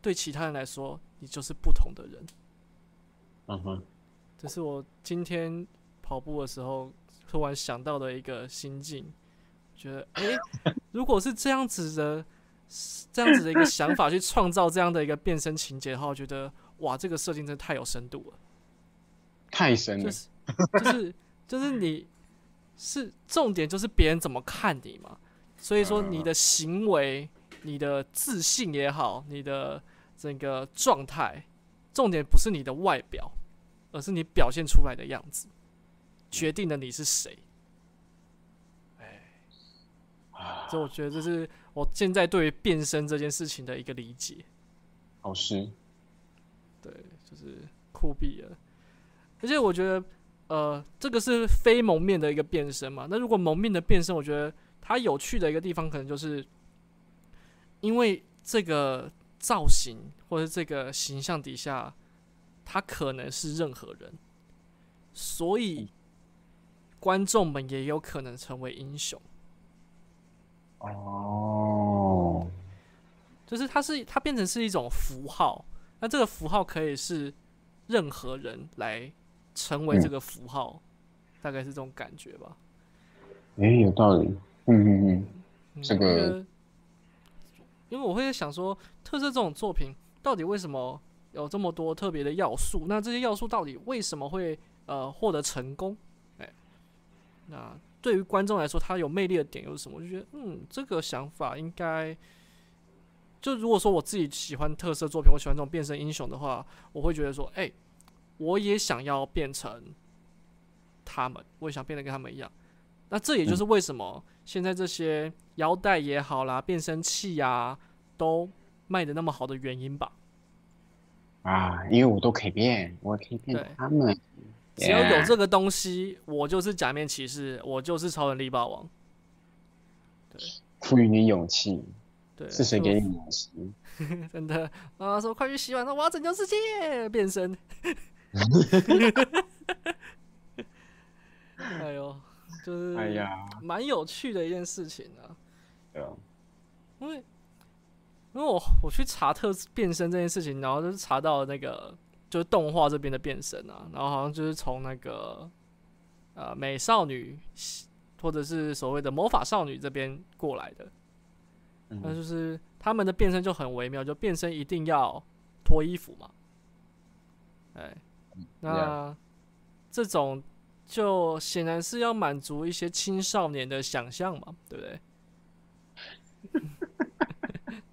对其他人来说，你就是不同的人。
嗯哼，
这是我今天跑步的时候突然想到的一个心境，觉得哎，如果是这样子的。这样子的一个想法去创造这样的一个变身情节的话，我觉得哇，这个设定真的太有深度了，
太深了。
就是就是就是你是重点，就是别人怎么看你嘛。所以说你的行为、你的自信也好，你的整个状态，重点不是你的外表，而是你表现出来的样子，决定了你是谁。哎，这我觉得这是。我现在对于变身这件事情的一个理解，
老师，
对，就是酷毙了。而且我觉得，呃，这个是非蒙面的一个变身嘛。那如果蒙面的变身，我觉得它有趣的一个地方，可能就是因为这个造型或者这个形象底下，他可能是任何人，所以观众们也有可能成为英雄。
哦，
就是它是它变成是一种符号，那这个符号可以是任何人来成为这个符号，大概是这种感觉吧。
哎，有道理。嗯嗯嗯，这个，
因为我会想说，特色这种作品到底为什么有这么多特别的要素？那这些要素到底为什么会呃获得成功？哎，那。对于观众来说，它有魅力的点又是什么？我就觉得，嗯，这个想法应该，就如果说我自己喜欢特色作品，我喜欢这种变身英雄的话，我会觉得说，哎，我也想要变成他们，我也想变得跟他们一样。那这也就是为什么现在这些腰带也好啦，变身器呀，都卖的那么好的原因吧？
啊，因为我都可以变，我可以变他们。
只要有这个东西，我就是假面骑士，我就是超人力霸王。对，
赋予你勇气。
对，
是谁给你勇气？
真的妈妈！说快去洗碗，说我要拯救世界，变身。哎呦，就是
哎呀，
蛮有趣的一件事情啊。
对啊，
因为因为我我去查特变身这件事情，然后就是查到那个。就是动画这边的变身啊，然后好像就是从那个呃美少女或者是所谓的魔法少女这边过来的，那就是他们的变身就很微妙，就变身一定要脱衣服嘛，哎，那这种就显然是要满足一些青少年的想象嘛，对不对？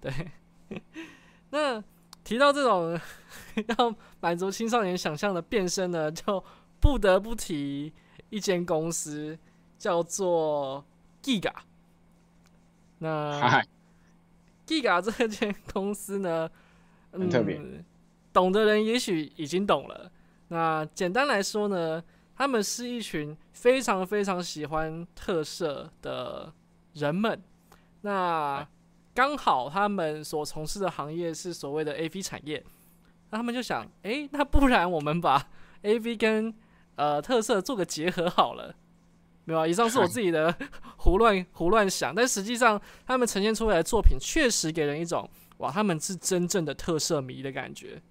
对，那提到这种要满足青少年想象的变身呢，就不得不提一间公司，叫做 Giga。那 Giga 这间公司呢，
很特别，
懂的人也许已经懂了。那简单来说呢，他们是一群非常非常喜欢特色的人们。那刚好他们所从事的行业是所谓的 A V 产业，那他们就想，哎，那不然我们把 A V 跟呃特色做个结合好了，没有啊？以上是我自己的胡乱胡乱想，但实际上他们呈现出来的作品确实给人一种哇，他们是真正的特色迷的感觉，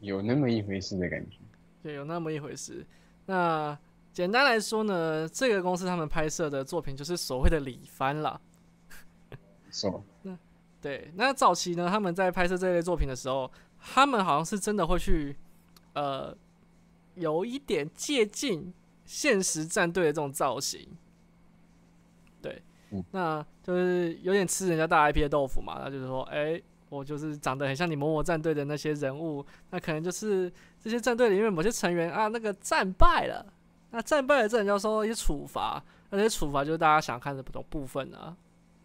有那么一回事的感觉，
对，有那么一回事。那简单来说呢，这个公司他们拍摄的作品就是所谓的李帆了。
是
那对，那早期呢，他们在拍摄这类作品的时候，他们好像是真的会去，呃，有一点接近现实战队的这种造型。对，那就是有点吃人家大 IP 的豆腐嘛。那就是说，哎，我就是长得很像你某某战队的那些人物，那可能就是这些战队里面某些成员啊，那个战败了，那战败了，这人要受到一些处罚，那些处罚就是大家想看的不同部分啊，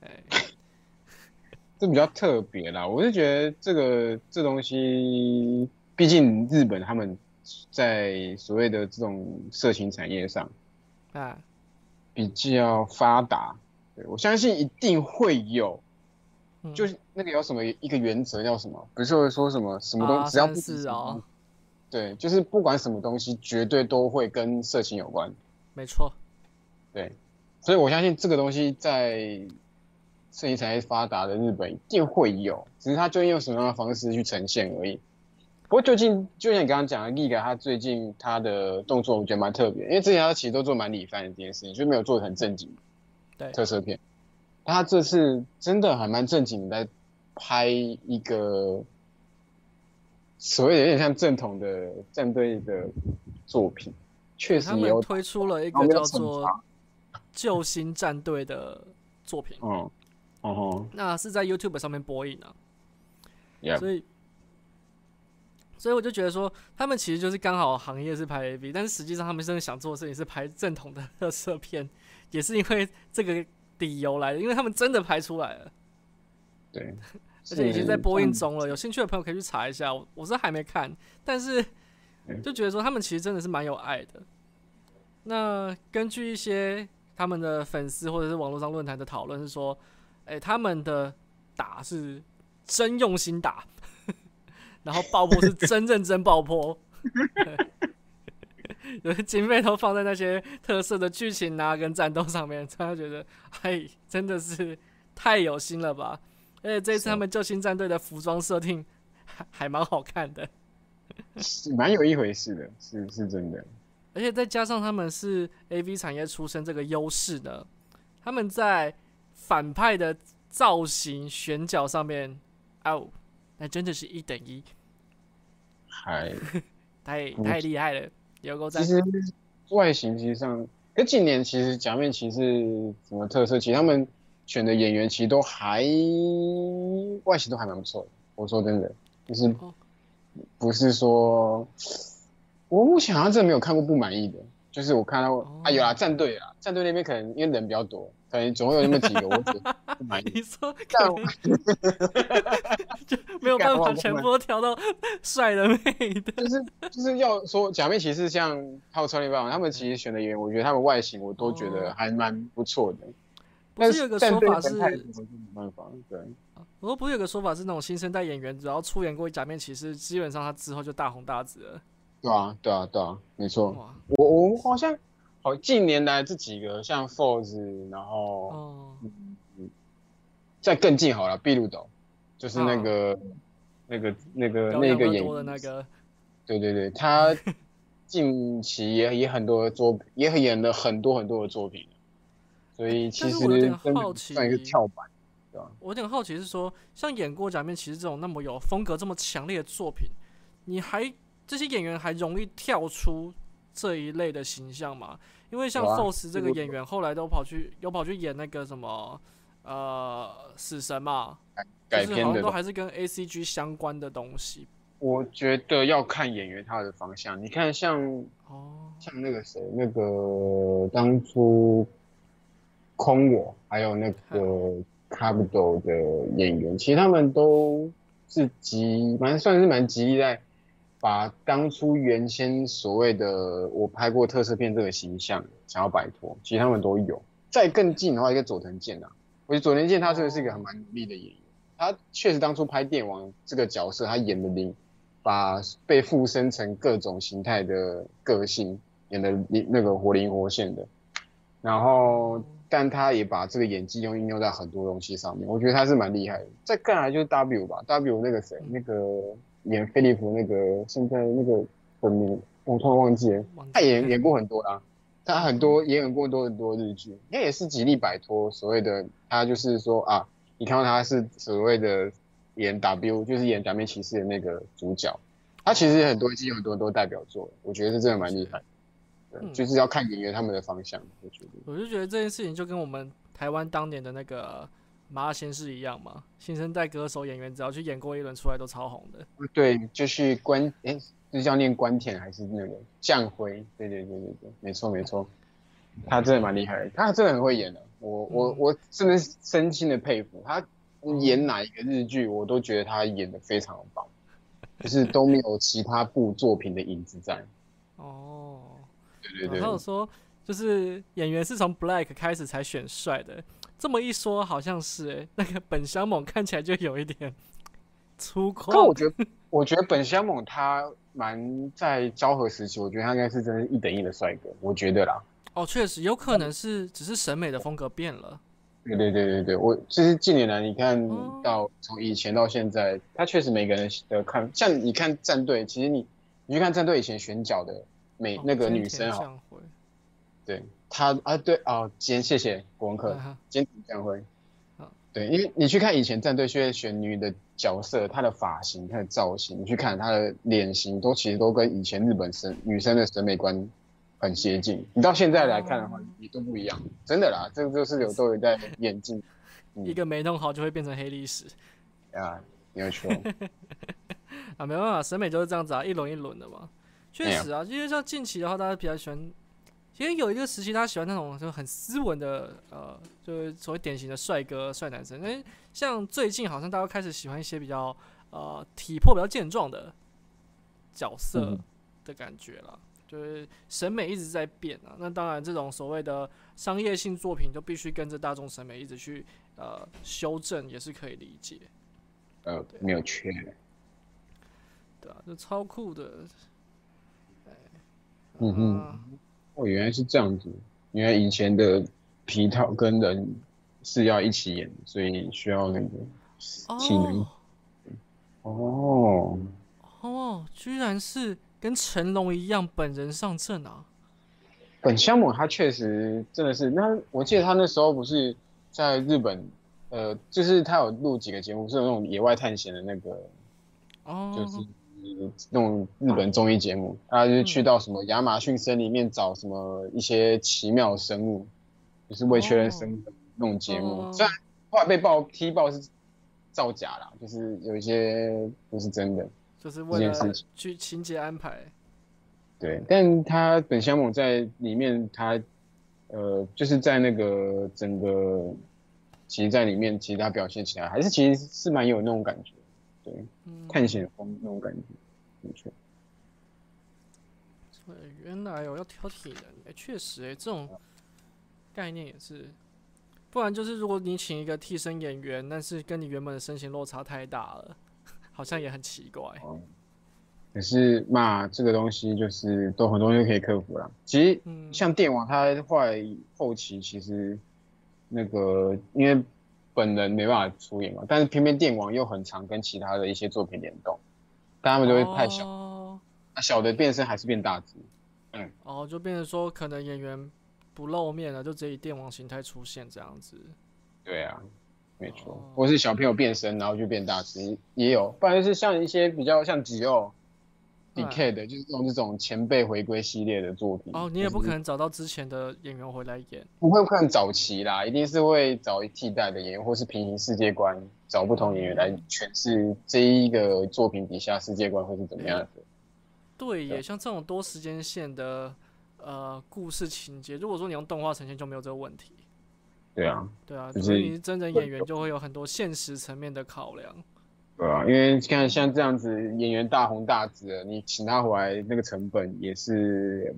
哎。
这比较特别啦，我是觉得这个这东西，毕竟日本他们在所谓的这种色情产业上啊比较发达，对我相信一定会有，就是那个有什么一个原则叫什么？不是说什么什么东西只要不
是哦，
对，就是不管什么东西，绝对都会跟色情有关，
没错，
对，所以我相信这个东西在。色情产业发达的日本一定会有，只是他究竟用什么样的方式去呈现而已。不过最近就像你刚刚讲的，立改他最近他的动作我觉得蛮特别，因为之前他其实都做蛮理翻的这件事情，就没有做的很正经。
对，
特色片，他这次真的还蛮正经的，在拍一个所谓有点像正统的战队的作品，确实有
推出了一个叫做《救星战队》的作品。嗯。
哦，
那是在 YouTube 上面播映
啊，
所以，所以我就觉得说，他们其实就是刚好行业是拍 AV，但是实际上他们真的想做的事情是拍正统的 特色片，也是因为这个理由来的，因为他们真的拍出来了，
对，
而且已经在播映中了，有兴趣的朋友可以去查一下，我我是还没看，但是就觉得说他们其实真的是蛮有爱的。那根据一些他们的粉丝或者是网络上论坛的讨论是说。哎，他们的打是真用心打，然后爆破是真认真爆破，经费都放在那些特色的剧情啊跟战斗上面，他觉得哎，真的是太有心了吧！而且这次他们救星战队的服装设定还还蛮好看的，
是蛮有一回事的，是是真的。
而且再加上他们是 A V 产业出身这个优势呢，他们在。反派的造型选角上面，哦，那真的是一等一，
还
太太厉害了。有个
其实外形其实上，跟近年其实假面骑士什么特色，其实他们选的演员其实都还外形都还蛮不错的。我说真的，就是不是说，我目前好像真的没有看过不满意的，就是我看到啊有啊战队啊，战队那边可能因为人比较多。可能总会有那么几个，我觉得不满意。
你说，就没有办法全部都挑到帅的、美的。
就是就是要说假面骑士像还有超人霸王，他们其实选的演员，我觉得他们外形我都觉得还蛮不错的。
不是有个说法是，没
办法，对。
我说不是有个说法是，那种新生代演员只要出演过假面骑士，基本上他之后就大红大紫了。
对啊，对啊，对啊，没错。我我好像。好，近年来这几个像 Force，然后，嗯，再更近好了，秘鲁岛，就是那个，那个，那个，那个演
的那个，
对对对，他 近期也也很多作，也演了很多很多的作品，所以其实算一个跳板，对吧？
我有点好奇是说，像演过假面骑士这种那么有风格这么强烈的作品，你还这些演员还容易跳出？这一类的形象吗，因为像 Force 这个演员后来都跑去，又跑去演那个什么，呃呃死神嘛，
改编的
都还是跟 A C G 相关的东西。
我觉得要看演员他的方向。你看像
哦，
像那个谁，那个当初空我还有那个 Capital 的演员，其实他们都是极蛮算是蛮极力在把当初原先所谓的我拍过特色片这个形象想要摆脱，其实他们都有。再更近的话，一个佐藤健啊，我觉得佐藤健他真的是一个很蛮努力的演员。他确实当初拍电王这个角色，他演的灵，把被附身成各种形态的个性演的那个活灵活现的，然后但他也把这个演技用应用在很多东西上面，我觉得他是蛮厉害的。再看来就是 W 吧，W 那个谁，那个演菲利普那个现在那个本名我突然忘记了，他演演过很多啦，他很多也演过多很多日剧，应该也是极力摆脱所谓的他就是说啊，你看到他是所谓的演 W，就是演假面骑士的那个主角，他其实很多已经有很多都代表作，我觉得是真的蛮厉害。对，
嗯
就是要看演员他们的方向，我觉得。
我就觉得这件事情就跟我们台湾当年的那个麻辣鲜师一样嘛，新生代歌手演员只要去演过一轮出来都超红的。
对，就是关诶，是叫念关田还是那个将辉？对对对对对，没错没错，他真的蛮厉害的，他真的很会演的，我我
嗯
我真的是真心的佩服他，演哪一个日剧我都觉得他演的非常棒，就是都没有其他部作品的影子在。
哦，
对对对，
还有说就是演员是从 Black 开始才选帅的，这么一说好像是诶、那个本乡猛看起来就有一点粗犷。
但我觉得 我觉得本乡猛他蛮在昭和时期，我觉得他应该是真的是一等一的帅哥，我觉得啦。
哦，确实有可能是只是审美的风格变了。
对对对对对，我其实近年来你看
哦
到从以前到现在，他确实每个人的看，像你看战队，其实你你去看战队以前选角的每
哦
那个女生哈，
将晖。
对她啊对哦，今谢谢国文课，
啊
今天将会
好，
对，因为你去看以前战队去选女的角色，她的发型、她的造型，你去看她的脸型，都其实都跟以前日本审女生的审美观很接近。你到现在来看的话
哦，
也都不一样，真的啦，这个就是有都有在演进。嗯
一个没弄好就会变成黑历史
啊，没有错，
啊，没办法，审美就是这样子啊，一轮一轮的嘛。确实啊，因为像近期的话，大家比较喜欢，其实有一个时期，大家喜欢那种就很斯文的，呃，就是所谓典型的帅哥、帅男生。但像最近好像大家开始喜欢一些比较呃体魄比较健壮的角色
嗯
的感觉啦。就是审美一直在变啊，那当然这种所谓的商业性作品就必须跟着大众审美一直去呃修正，也是可以理解，
呃，没有缺。
对啊，这超酷的。
嗯哼，
啊
哦，原来是这样子，因为以前的皮套跟人是要一起演，所以需要那个体能
哦。
哦。
哦，居然是跟成龙一样本人上阵啊！
本乡猛他确实真的是，那我记得他那时候不是在日本，呃，就是他有录几个节目，是有那种野外探险的那个，
哦，
就是那种日本综艺节目，他就是去到什么亚马逊森林里面找什么一些奇妙生物，就是未确认生物的那种节目。
哦
虽然后来被爆踢爆是造假啦，就是有一些不是真的，
就是为了去情节安排。
对，但他本乡猛在里面，他呃，就是在那个整个，其实在里面，其实他表现起来还是其实是蛮有那种感觉，对，
嗯，
探险风那种感觉，没错。
对，原来我要挑剔人，哎、确实、哎，这种概念也是，不然就是如果你请一个替身演员，但是跟你原本的身形落差太大了，好像也很奇怪。
哦，可是嘛，这个东西就是都很多东西可以克服啦。其实
嗯，
像电网，它后来后期其实那个因为本人没办法出演嘛，但是偏偏电网又很常跟其他的一些作品联动，但他们就会派小，
哦，
那小的变身还是变大只。
哦，就变成说可能演员不露面了，就直接以电王形态出现这样子。
对啊，没错
哦，
或是小朋友变身然后就变大只也有，不然就是像一些比较像吉奥，decay 的，就是这种这种前辈回归系列的作品。
哦，你也不可能找到之前的演员回来演。
不会看早期啦，一定是会找替代的演员，或是平行世界观，找不同演员来诠释这一个作品底下世界观会是怎么样的。
对，耶像这种多时间线的呃故事情节，如果说你用动画呈现，就没有这个问题。
对啊，
对啊，所以你是真人演员，就会有很多现实层面的考量。
对啊，因为看像这样子演员大红大紫的，你请他回来那个成本也是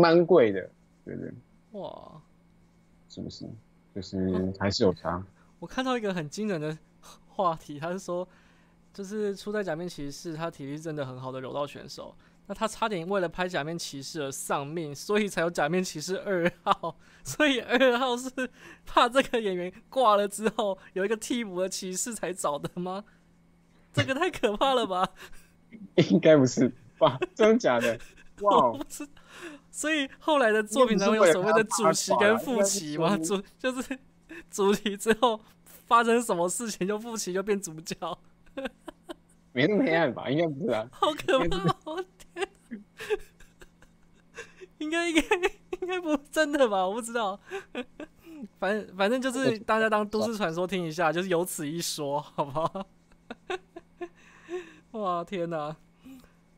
蛮贵的，对不对？
哇，
是不是？就是还是有差。
我看到一个很惊人的话题，他是说，就是初代假面骑士，他体力真的很好的柔道选手。那他差点为了拍假面骑士而丧命，所以才有假面骑士二号。所以二号是怕这个演员挂了之后有一个替补的骑士才找的吗？这个太可怕了吧？
应该不是吧？真的假的？哇！
所以后来的作品才会有所谓的主题跟副题吗？主就是 主题之后发生什么事情，就副题就变主角。
没那么黑暗吧？应该不是啊。
好可怕！应该应该应该不真的吧？我不知道。反正反正就是大家当都市传说听一下，就是有此一说，好不好？哇天哪！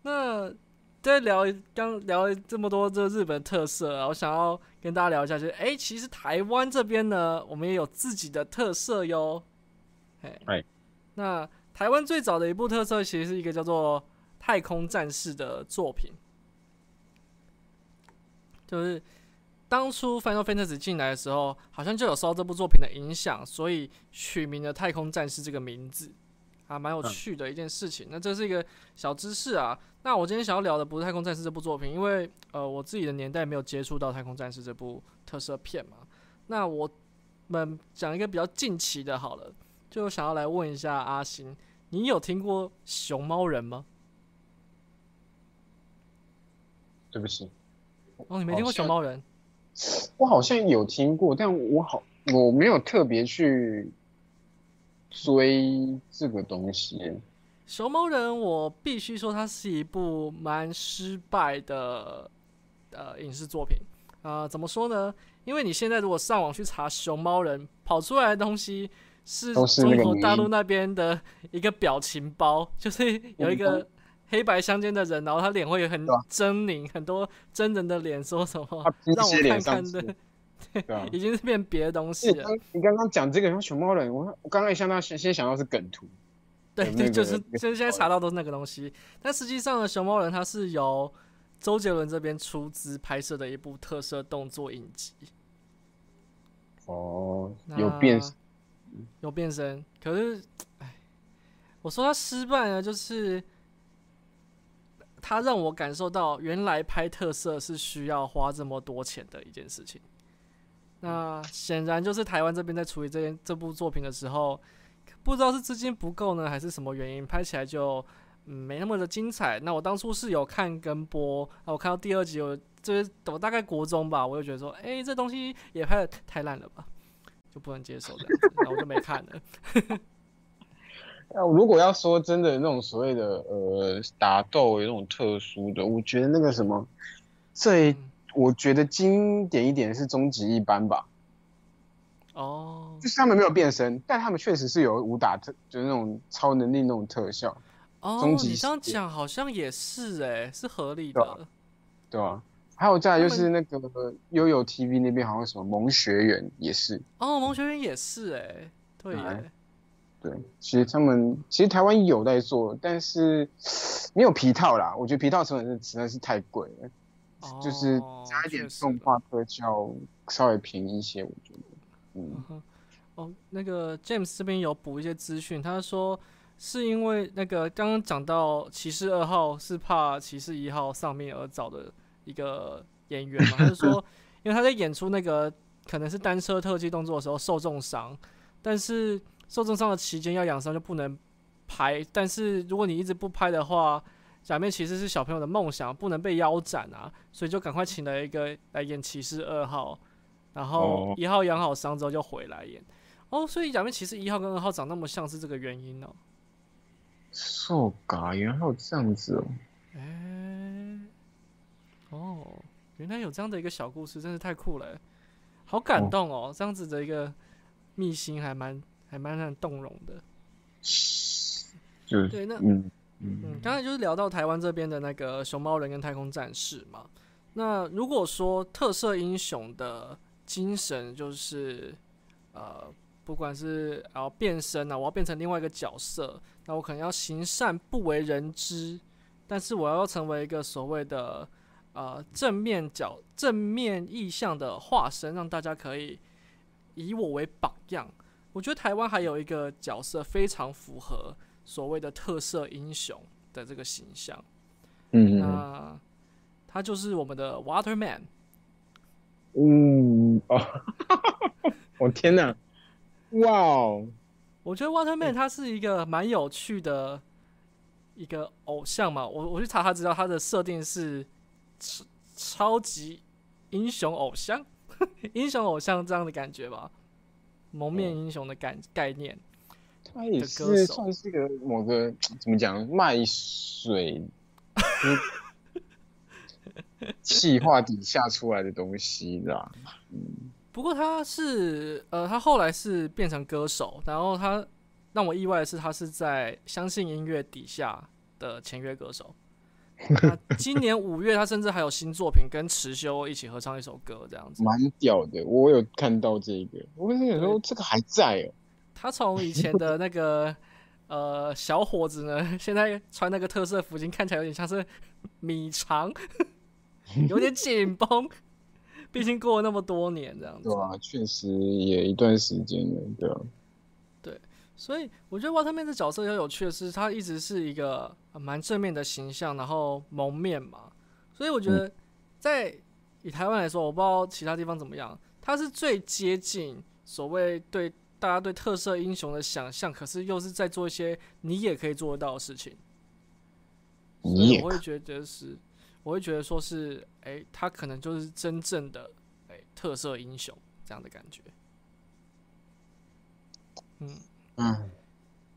那在聊刚聊这么多这日本特色，我想要跟大家聊一下，就是哎，其实台湾这边呢，我们也有自己的特色哟。
哎，
那。台湾最早的一部特色，其实是一个叫做《太空战士》的作品，就是当初 Final Fantasy 进来的时候，好像就有受到这部作品的影响，所以取名了《太空战士》这个名字，啊，蛮有趣的一件事情。那这是一个小知识啊。那我今天想要聊的不是《太空战士》这部作品，因为呃，我自己的年代没有接触到《太空战士》这部特色片嘛。那我们讲一个比较近期的，好了。就想要来问一下阿星，你有听过熊猫人吗？
对不起，
哦，你没听过熊猫人？
我好像有听过，但我好我没有特别去追这个东西。
熊猫人，我必须说，它是一部蛮失败的呃影视作品啊。怎么说呢？因为你现在如果上网去查熊猫人，跑出来的东西。是中国大陆那边的一个表情包，就是有一个黑白相间的人，然后他脸会很狰狞，很多真人的脸说什么让我看看的，对，已经是变别的东西了。
你刚刚讲这个熊猫人，我我刚刚一想到先先想到是梗图，
对对，就是就是现在查到都是那个东西，但实际上的熊猫人它是由周杰伦这边出资拍摄的一部特色动作影集。
哦，有变。
有变身，可是，哎，我说他失败了，就是他让我感受到原来拍特色是需要花这么多钱的一件事情。那显然就是台湾这边在处理这件这部作品的时候，不知道是资金不够呢，还是什么原因，拍起来就没那么的精彩。那我当初是有看跟播，啊，我看到第二集，我就是我大概国中吧，我就觉得说，哎，这东西也拍的太烂了吧。就不能接受的，然后我就没看了。
那如果要说真的那种所谓的呃打斗有那种特殊的，我觉得那个什么，最我觉得经典一点是终极一班吧。
哦，
就是他们没有变身，但他们确实是有武打特，就是那种超能力那种特效。
哦，你这样讲好像也是哎，是合理的，
对啊？还有再就是那个悠悠 TV 那边好像什么萌学园也是。
哦，萌学园也是哎，对耶，
对，其实他们其实台湾有在做，但是没有皮套啦。我觉得皮套成本是实在是太贵了，就是加一点动画特效稍微便宜一些，我觉得。嗯，
哦，那个 James 这边有补一些资讯，他说是因为那个刚刚讲到骑士二号是怕骑士一号上面而找的。一个演员嘛，他就说，因为他在演出那个可能是单车特技动作的时候受重伤，但是受重伤的期间要养伤就不能拍，但是如果你一直不拍的话，假面骑士是小朋友的梦想，不能被腰斩啊，所以就赶快请了一个来演骑士二号，然后一号养好伤之后就回来演，哦，所以假面骑士一号跟二号长那么像是这个原因哦。
嘎，原来有这样子哦。
哎，哦，原来有这样的一个小故事，真是太酷了，好感动哦！这样子的一个秘辛还蛮还蛮让人动容的。
就 是
对，那
嗯
嗯，刚才就是聊到台湾这边的那个熊猫人跟太空战士嘛。那如果说特色英雄的精神就是呃，不管是要变身啊，我要变成另外一个角色，那我可能要行善不为人知，但是我要成为一个所谓的呃正面角、正面意向的化身，让大家可以以我为榜样。我觉得台湾还有一个角色非常符合所谓的特色英雄的这个形象，
嗯嗯
那他就是我们的 Waterman。
嗯哦，我天哪，哇哦，
我觉得 Waterman 他是一个蛮有趣的一个偶像嘛。我我去查他知道，他的设定是超超级英雄偶像，英雄偶像这样的感觉吧，蒙面英雄的感概念。
他也是
手
算是个某个怎么讲卖水，就是 气化底下出来的东西啦。
不过他是呃，他后来是变成歌手，然后他让我意外的是，他是在相信音乐底下的签约歌手。那今年五月，他甚至还有新作品，跟池修一起合唱一首歌，这样子。
蛮屌的，我有看到这个，我跟你说这个还在哦。
他从以前的那个呃小伙子呢，现在穿那个特色服巾，看起来有点像是米长，有点紧绷。毕竟过了那么多年，这样子
对。啊，确实也一段时间了，对啊。
所以我觉得 Waterman 这角色要有趣的是，他一直是一个呃蛮正面的形象，然后蒙面嘛。所以我觉得在以台湾来说，我不知道其他地方怎么样，他是最接近所谓对大家对特色英雄的想象，可是又是在做一些你也可以做得到的事情。所以我会觉得是，我会觉得说是，哎、他可能就是真正的哎、特色英雄这样的感觉。嗯。
嗯，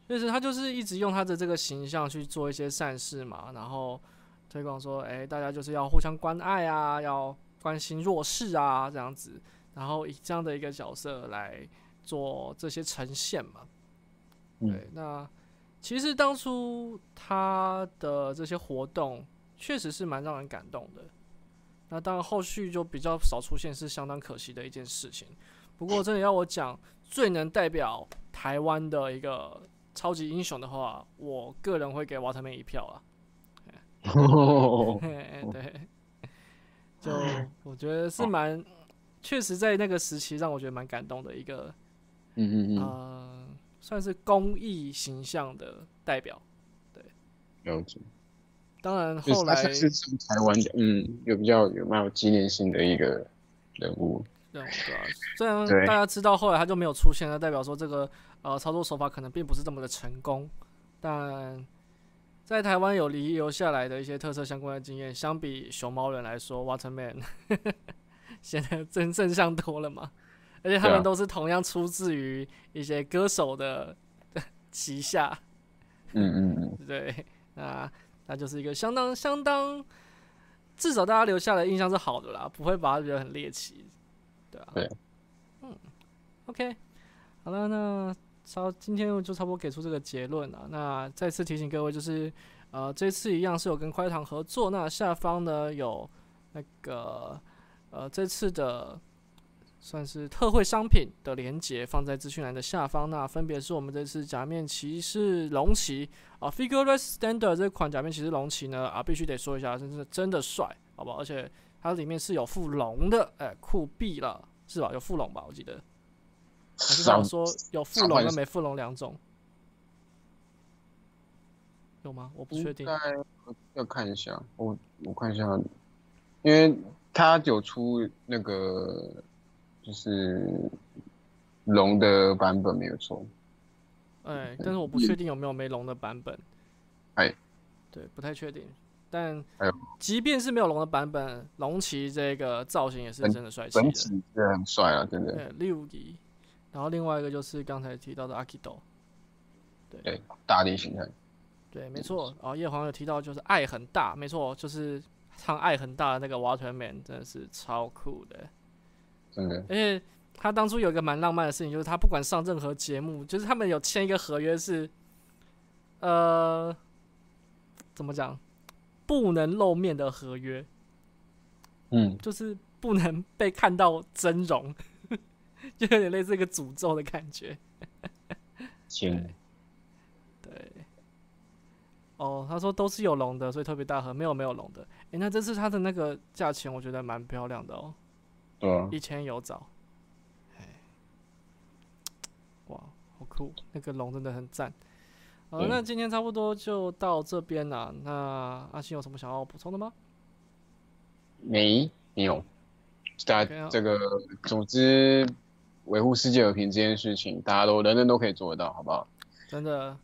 就是他就是一直用他的这个形象去做一些善事嘛，然后推广说，哎、大家就是要互相关爱啊，要关心弱势啊，这样子，然后以这样的一个角色来做这些呈现嘛。
嗯
对，那其实当初他的这些活动确实是蛮让人感动的。那当然后续就比较少出现，是相当可惜的一件事情。不过真的要我讲最能代表台湾的一个超级英雄的话，我个人会给瓦特曼一票啊。哦对，就我觉得是蛮，确实在那个时期让我觉得蛮感动的一个，
嗯嗯嗯，
呃，算是公益形象的代表。
了解。
当然后来
是从台湾的，嗯，有比较有蛮有纪念性的一个人物。
对对啊，虽然大家知道后来他就没有出现，那代表说这个呃操作手法可能并不是这么的成功，但在台湾有遗留下来的一些特色相关的经验，相比熊猫人来说，Waterman 显得真正向多了嘛，而且他们都是同样出自于一些歌手的 旗下，
嗯嗯嗯，
对，那那就是一个相当相当，至少大家留下的印象是好的啦，不会把它觉得很猎奇，对啊，
对，
嗯，OK，好了，那稍今天就差不多给出这个结论了。那再次提醒各位，就是呃，这次一样是有跟快堂合作，那下方呢有那个呃这次的。算是特惠商品的连接放在资讯栏的下方，那分别是我们这次假面骑士龙骑啊，Figureless Standard 这款假面骑士龙骑呢啊，必须得说一下，真是真的帅，好不好？而且它里面是有附龙的，哎、酷毙了，是吧？有附龙吧？我记得，还是他说有附龙跟没附龙两种，有吗？我不确定
要看一下，我我看一下，因为他有出那个就是龙的版本没有错，
哎，但是我不确定有没有没龙的版本。
哎，
对，不太确定。但即便是没有龙的版本，龙骑这个造型也是真的帅气
本
的。
体真的很帅啊，真的，
对，六级。然后另外一个就是刚才提到的阿基斗，
对，大力形态，
对，没错。然后，叶黄有提到就是爱很大，没错，就是唱爱很大的那个 Waterman，真的是超酷的。
真的，
而且他当初有一个蛮浪漫的事情，就是他不管上任何节目，就是他们有签一个合约是，呃，怎么讲，不能露面的合约，
嗯，
就是不能被看到真容，就有点类似一个诅咒的感觉。
行，
对，哦，他说都是有龙的，所以特别大盒，没有没有龙的。诶，那这次他的那个价钱，我觉得蛮漂亮的哦，
对啊，
一千有找。哎，哇，好酷，那个龙真的很赞。好，
对
那今天差不多就到这边了。那阿星有什么想要补充的吗？
没没有，大家这个组织维护世界和平这件事情，大家都人人都可以做得到，好不好？
真的，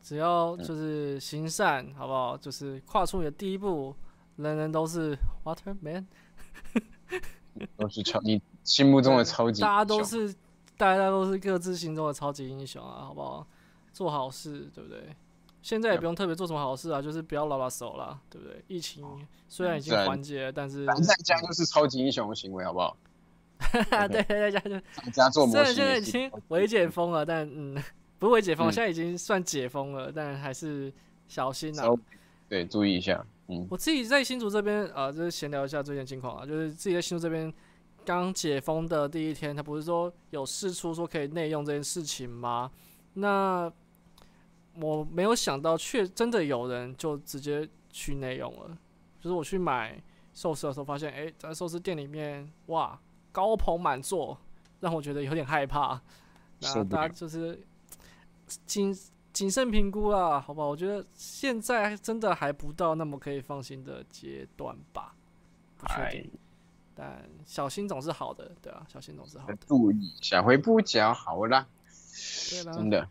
只要就是行善，好不好？就是跨出你的第一步，人人都是 Waterman。
都是超你心目中的超级英雄，
大家都是，大家都是各自心中的超级英雄啊，好不好？做好事，对不对？现在也不用特别做什么好事啊，就是不要拉拉手啦，对不对？疫情虽然已经缓解了，但是
宅在家就是超级英雄的行为，好不好？
对在家就
在家做模
虽然现在已经微解封了，但嗯，不是微解封，
嗯
现在已经算解封了，但还是小心啊。
稍对，注意一下，嗯，
我自己在新竹这边，啊，就是闲聊一下最近情况啊，就是自己在新竹这边刚解封的第一天，他不是说有试出说可以内用这件事情吗？那我没有想到，却真的有人就直接去内用了。就是我去买寿司的时候，发现，哎、在寿司店里面，哇，高朋满座，让我觉得有点害怕。那大家就是谨谨慎评估啦，好不好？我觉得现在真的还不到那么可以放心的阶段吧，不确
哎
定。，但小心总是好的，对啊，小心总是好的。
注意一下，回不讲好
了，
真的，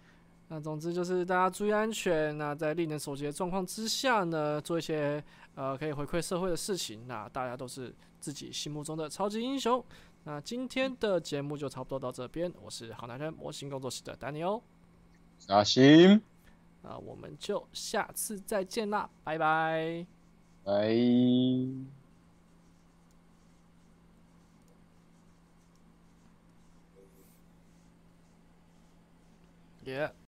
那总之就是大家注意安全。那在令人手急的状况之下呢，做一些呃可以回馈社会的事情。那大家都是自己心目中的超级英雄。那今天的节目就差不多到这边。我是好男人模型工作室的丹尼欧。
小心，
那我们就下次再见啦，拜拜。
拜。
耶、